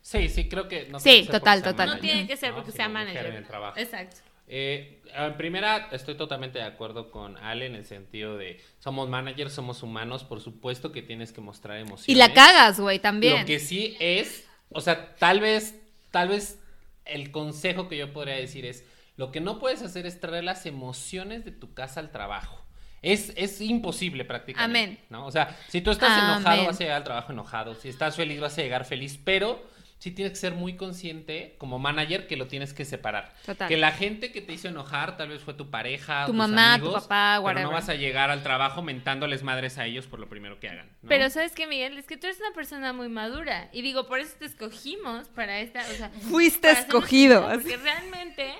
Sí, sí, creo que no Sí, tiene que ser total, porque sea total. No manager, tiene que ser porque sea manager. en el trabajo. Exacto. Eh, en primera, estoy totalmente de acuerdo con Ale en el sentido de somos managers, somos humanos, por supuesto que tienes que mostrar emociones. Y la cagas, güey, también. Lo que sí es, o sea, tal vez, tal vez el consejo que yo podría decir es, lo que no puedes hacer es traer las emociones de tu casa al trabajo. Es, es imposible prácticamente. Amén. ¿no? O sea, si tú estás Amén. enojado, vas a llegar al trabajo enojado. Si estás feliz, vas a llegar feliz. Pero sí tienes que ser muy consciente como manager que lo tienes que separar. Total. Que la gente que te hizo enojar tal vez fue tu pareja, Tu tus mamá, tu amigos, papá, pero whatever. no vas a llegar al trabajo mentándoles madres a ellos por lo primero que hagan. ¿no? Pero sabes que Miguel, es que tú eres una persona muy madura y digo, por eso te escogimos para esta, o sea, Fuiste escogido. Porque realmente,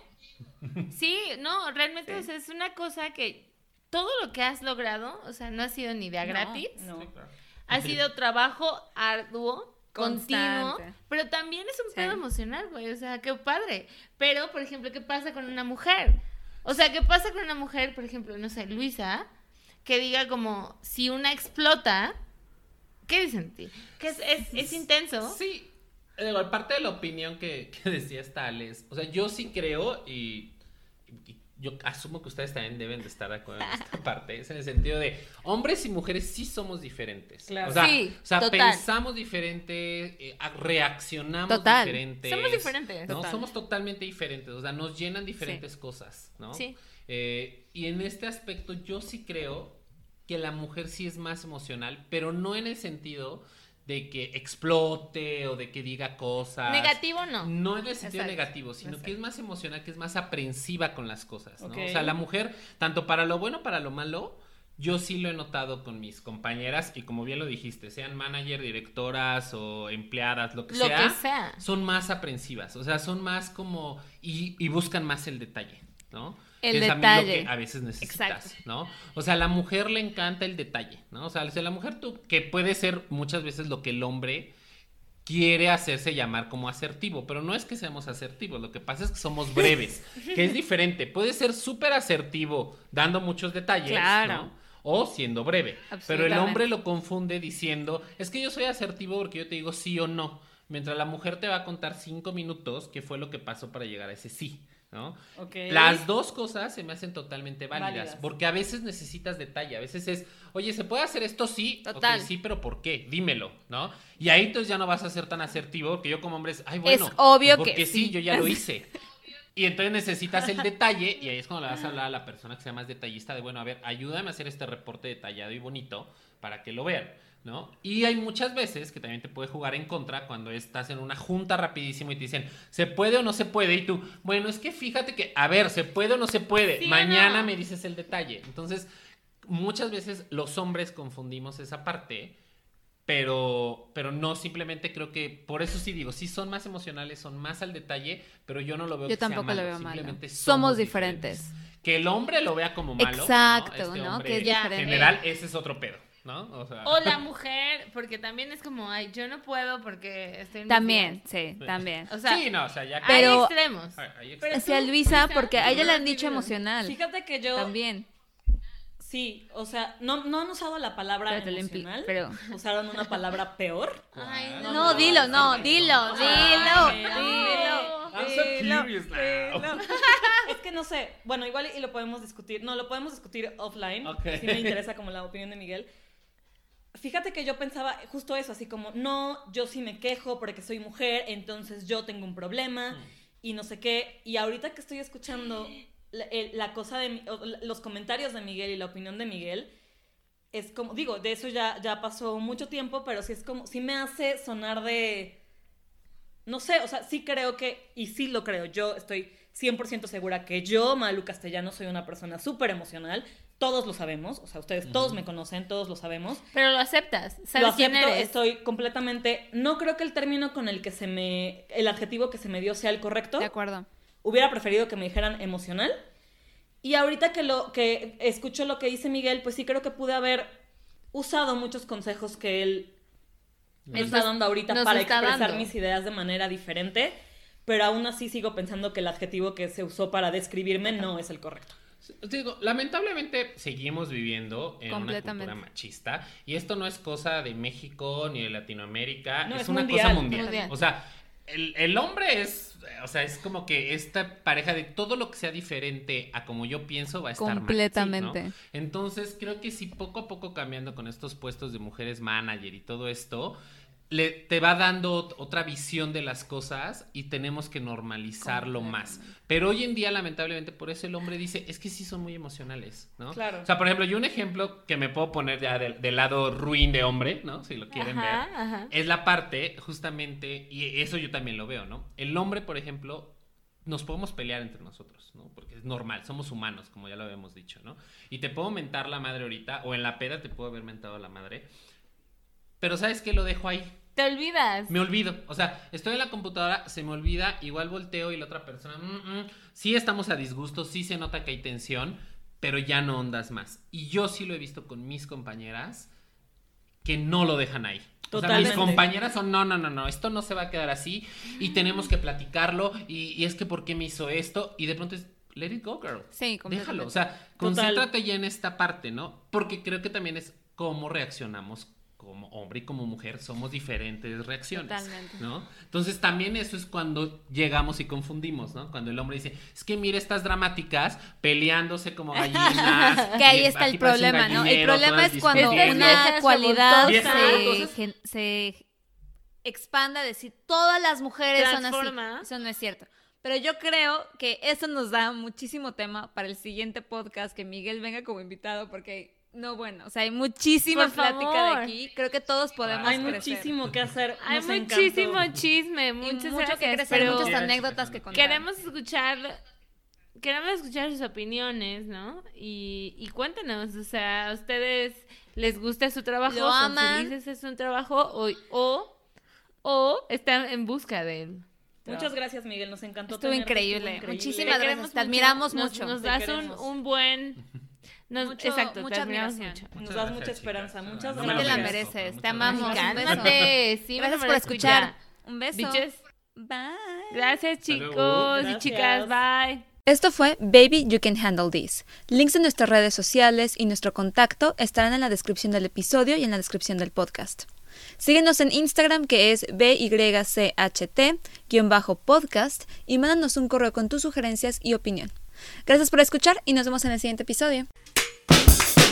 sí, no, realmente, o sea, es una cosa que todo lo que has logrado, o sea, no ha sido ni de a gratis, No. Sí, claro. ha sido trabajo arduo, continuo, pero también es un Sí. pedo emocional, güey, o sea, qué padre. Pero, por ejemplo, ¿qué pasa con una mujer? O sea, ¿qué pasa con una mujer, por ejemplo, no sé, Luisa, que diga como, si una explota, ¿qué dicen ti? Que es, es, es intenso. Sí, digo, aparte de la opinión que, que decías Tales, o sea, yo sí creo y yo asumo que ustedes también deben de estar de acuerdo en esta parte, es en el sentido de hombres y mujeres sí somos diferentes. Claro. O sea, Sí, o sea, total. pensamos diferente, eh, reaccionamos Total. diferentes. Somos diferentes. No, Total. somos totalmente diferentes, o sea, nos llenan diferentes cosas, ¿no? Sí. Eh, y en este aspecto yo sí creo que la mujer sí es más emocional, pero no en el sentido de que explote o de que diga cosas. Negativo no. No en el sentido Exacto. negativo, sino que es más emocional, que es más aprensiva con las cosas, ¿no? O sea, la mujer, tanto para lo bueno, para lo malo, yo sí lo he notado con mis compañeras y como bien lo dijiste, sean manager, directoras o empleadas, lo que Lo sea, que sea. son más aprensivas, o sea, son más como y, y buscan más el detalle, ¿no? El lo detalle. que a veces necesitas, Exacto. ¿no? O sea, a la mujer le encanta el detalle, ¿no? O sea, a la mujer tú, que puede ser muchas veces lo que el hombre quiere hacerse llamar como asertivo, pero no es que seamos asertivos, lo que pasa es que somos breves, que es diferente. Puede ser súper asertivo dando muchos detalles, Claro. ¿no? O siendo breve. Pero el hombre lo confunde diciendo, es que yo soy asertivo porque yo te digo sí o no. Mientras la mujer te va a contar cinco minutos qué fue lo que pasó para llegar a ese sí, ¿no? Ok. Las dos cosas se me hacen totalmente válidas, Válidas. porque a veces necesitas detalle, a veces es, oye, ¿se puede hacer esto? Sí, Total. sí, pero ¿por qué? Dímelo, ¿no? Y ahí entonces ya no vas a ser tan asertivo, porque yo como hombre es, ay, bueno, Es obvio porque que sí, sí. yo ya lo hice. Y entonces necesitas el detalle, y ahí es cuando le vas a hablar a la persona que sea más detallista de, bueno, a ver, ayúdame a hacer este reporte detallado y bonito para que lo vean, ¿no? Y hay muchas veces que también te puede jugar en contra cuando estás en una junta rapidísimo y te dicen, ¿se puede o no se puede? Y tú, bueno, es que fíjate que, a ver, ¿se puede o no se puede? ¿Sí o Mañana no? me dices el detalle. Entonces, muchas veces los hombres confundimos esa parte. Pero, pero no simplemente creo que, por eso sí digo, sí son más emocionales, son más al detalle, pero yo no lo veo Yo que sea tampoco lo malo, veo malo. simplemente Somos diferentes. Que el hombre lo vea como malo. Exacto, Este ¿no? hombre Que es en diferente. general, ese es otro pedo, ¿no? O sea, O la mujer, porque también es como, ay, yo no puedo porque estoy en También, días". sí, también. O sea, sí, no, o sea, ya Pero- hay extremos. Pero Hacia tú, Luisa, Luisa, porque a ella le han ¿cómo dicho emocional. Fíjate que yo. También. Sí, o sea, no, no han usado la palabra Pero emocional. pero- Usaron una palabra peor. Ay, no. No, dilo, no, dilo, Ay, dilo, no. dilo. I'm so curious now. Es que no sé, bueno, igual y lo podemos discutir, no, lo podemos discutir offline, Ok. si me interesa como la opinión de Miguel. Fíjate que yo pensaba justo eso, así como, no, yo sí me quejo porque soy mujer, entonces yo tengo un problema y no sé qué. Y ahorita que estoy escuchando la, el- la cosa de los comentarios de Miguel y la opinión de Miguel, es como, digo, de eso ya, ya pasó mucho tiempo, pero sí es como, sí me hace sonar de, no sé, o sea, sí creo que, y sí lo creo, yo estoy 100% segura que yo, Malu Castellano, soy una persona súper emocional, todos lo sabemos, o sea, ustedes todos me conocen, todos lo sabemos. Pero lo aceptas, Lo sabes quién acepto, eres. estoy completamente, no creo que el término con el que se me, el adjetivo que se me dio sea el correcto. De acuerdo. Hubiera preferido que me dijeran emocional. Y ahorita que lo que escucho lo que dice Miguel, pues sí creo que pude haber usado muchos consejos que él me está dando ahorita nos para expresar dando. mis ideas de manera diferente, pero aún así sigo pensando que el adjetivo que se usó para describirme no es el correcto. Digo, lamentablemente seguimos viviendo en una Completamente. cultura machista y esto no es cosa de México ni de Latinoamérica, No, es, es una mundial. cosa mundial. Mundial. O sea, el, el hombre es, o sea, es como que esta pareja de todo lo que sea diferente a como yo pienso va a estar mal, ¿sí, Completamente. no? Entonces creo que si poco a poco cambiando con estos puestos de mujeres manager y todo esto, le, te va dando ot- otra visión de las cosas y tenemos que normalizarlo más. Pero hoy en día, lamentablemente, por eso el hombre dice, es que sí son muy emocionales, ¿no? Claro. O sea, por ejemplo, yo un ejemplo que me puedo poner ya del, del lado ruin de hombre, ¿no? Si lo quieren Ajá, ver. ajá. Es la parte, justamente, y eso yo también lo veo, ¿no? El hombre, por ejemplo, nos podemos pelear entre nosotros, ¿no? Porque es normal, somos humanos, como ya lo habíamos dicho, ¿no? Y te puedo mentar la madre ahorita, o en la peda te puedo haber mentado la madre, pero ¿sabes qué? Lo dejo ahí. Te olvidas. Me olvido. O sea, estoy en la computadora, se me olvida, igual volteo y la otra persona, mm, mm, sí estamos a disgusto, sí se nota que hay tensión, pero ya no ondas más. Y yo sí lo he visto con mis compañeras que no lo dejan ahí. O sea, mis compañeras son, no, no, no, no, esto no se va a quedar así y tenemos que platicarlo y, y es que ¿por qué me hizo esto? Y de pronto es, let it go, girl. Sí. Déjalo, o sea, concéntrate ya en esta parte, ¿no? Porque creo que también es cómo reaccionamos como hombre y como mujer, somos diferentes reacciones, Totalmente. ¿no? Entonces también eso es cuando llegamos y confundimos, ¿no? Cuando el hombre dice, es que mira estas dramáticas peleándose como gallinas. Que ahí está el problema, ¿no? El problema es cuando una cualidad se, se expanda, decir todas las mujeres son así. Eso no es cierto. Pero yo creo que eso nos da muchísimo tema para el siguiente podcast, que Miguel venga como invitado, porque no, bueno, o sea, hay muchísima Por plática favor. de aquí. Creo que todos podemos Hay crecer. muchísimo que hacer. Hay nos encantó. muchísimo chisme, muchas mucho que crecer, muchas anécdotas que contar. queremos escuchar queremos escuchar sus opiniones, ¿no? Y, y cuéntenos, o sea, ¿a ustedes les gusta su trabajo? ¿Lo ¿Son aman? felices en su trabajo? O, o, o están en busca de él? Muchas gracias, Miguel. Nos encantó. Estuvo tenerte, increíble. estuvo Muchísimas Te gracias. Te admiramos Nos- mucho. Nos, Te das un, un buen Nos, Mucho- exacto, mucha admiración. mucho. Nos Muchas das gracias, mucha esperanza. chicas. Muchas No me te la mereces, te amamos. gracias. Un beso. Cálmate, sí, Gracias por escuchar. Un beso. Bitches. Bye. Gracias, chicos y Gracias. chicas. Bye. Esto fue Baby You Can Handle This. Links de nuestras redes sociales y nuestro contacto estarán en la descripción del episodio y en la descripción del podcast. Síguenos en Instagram que es BYCHT-podcast y mándanos un correo con tus sugerencias y opinión. Gracias por escuchar y nos vemos en el siguiente episodio. Música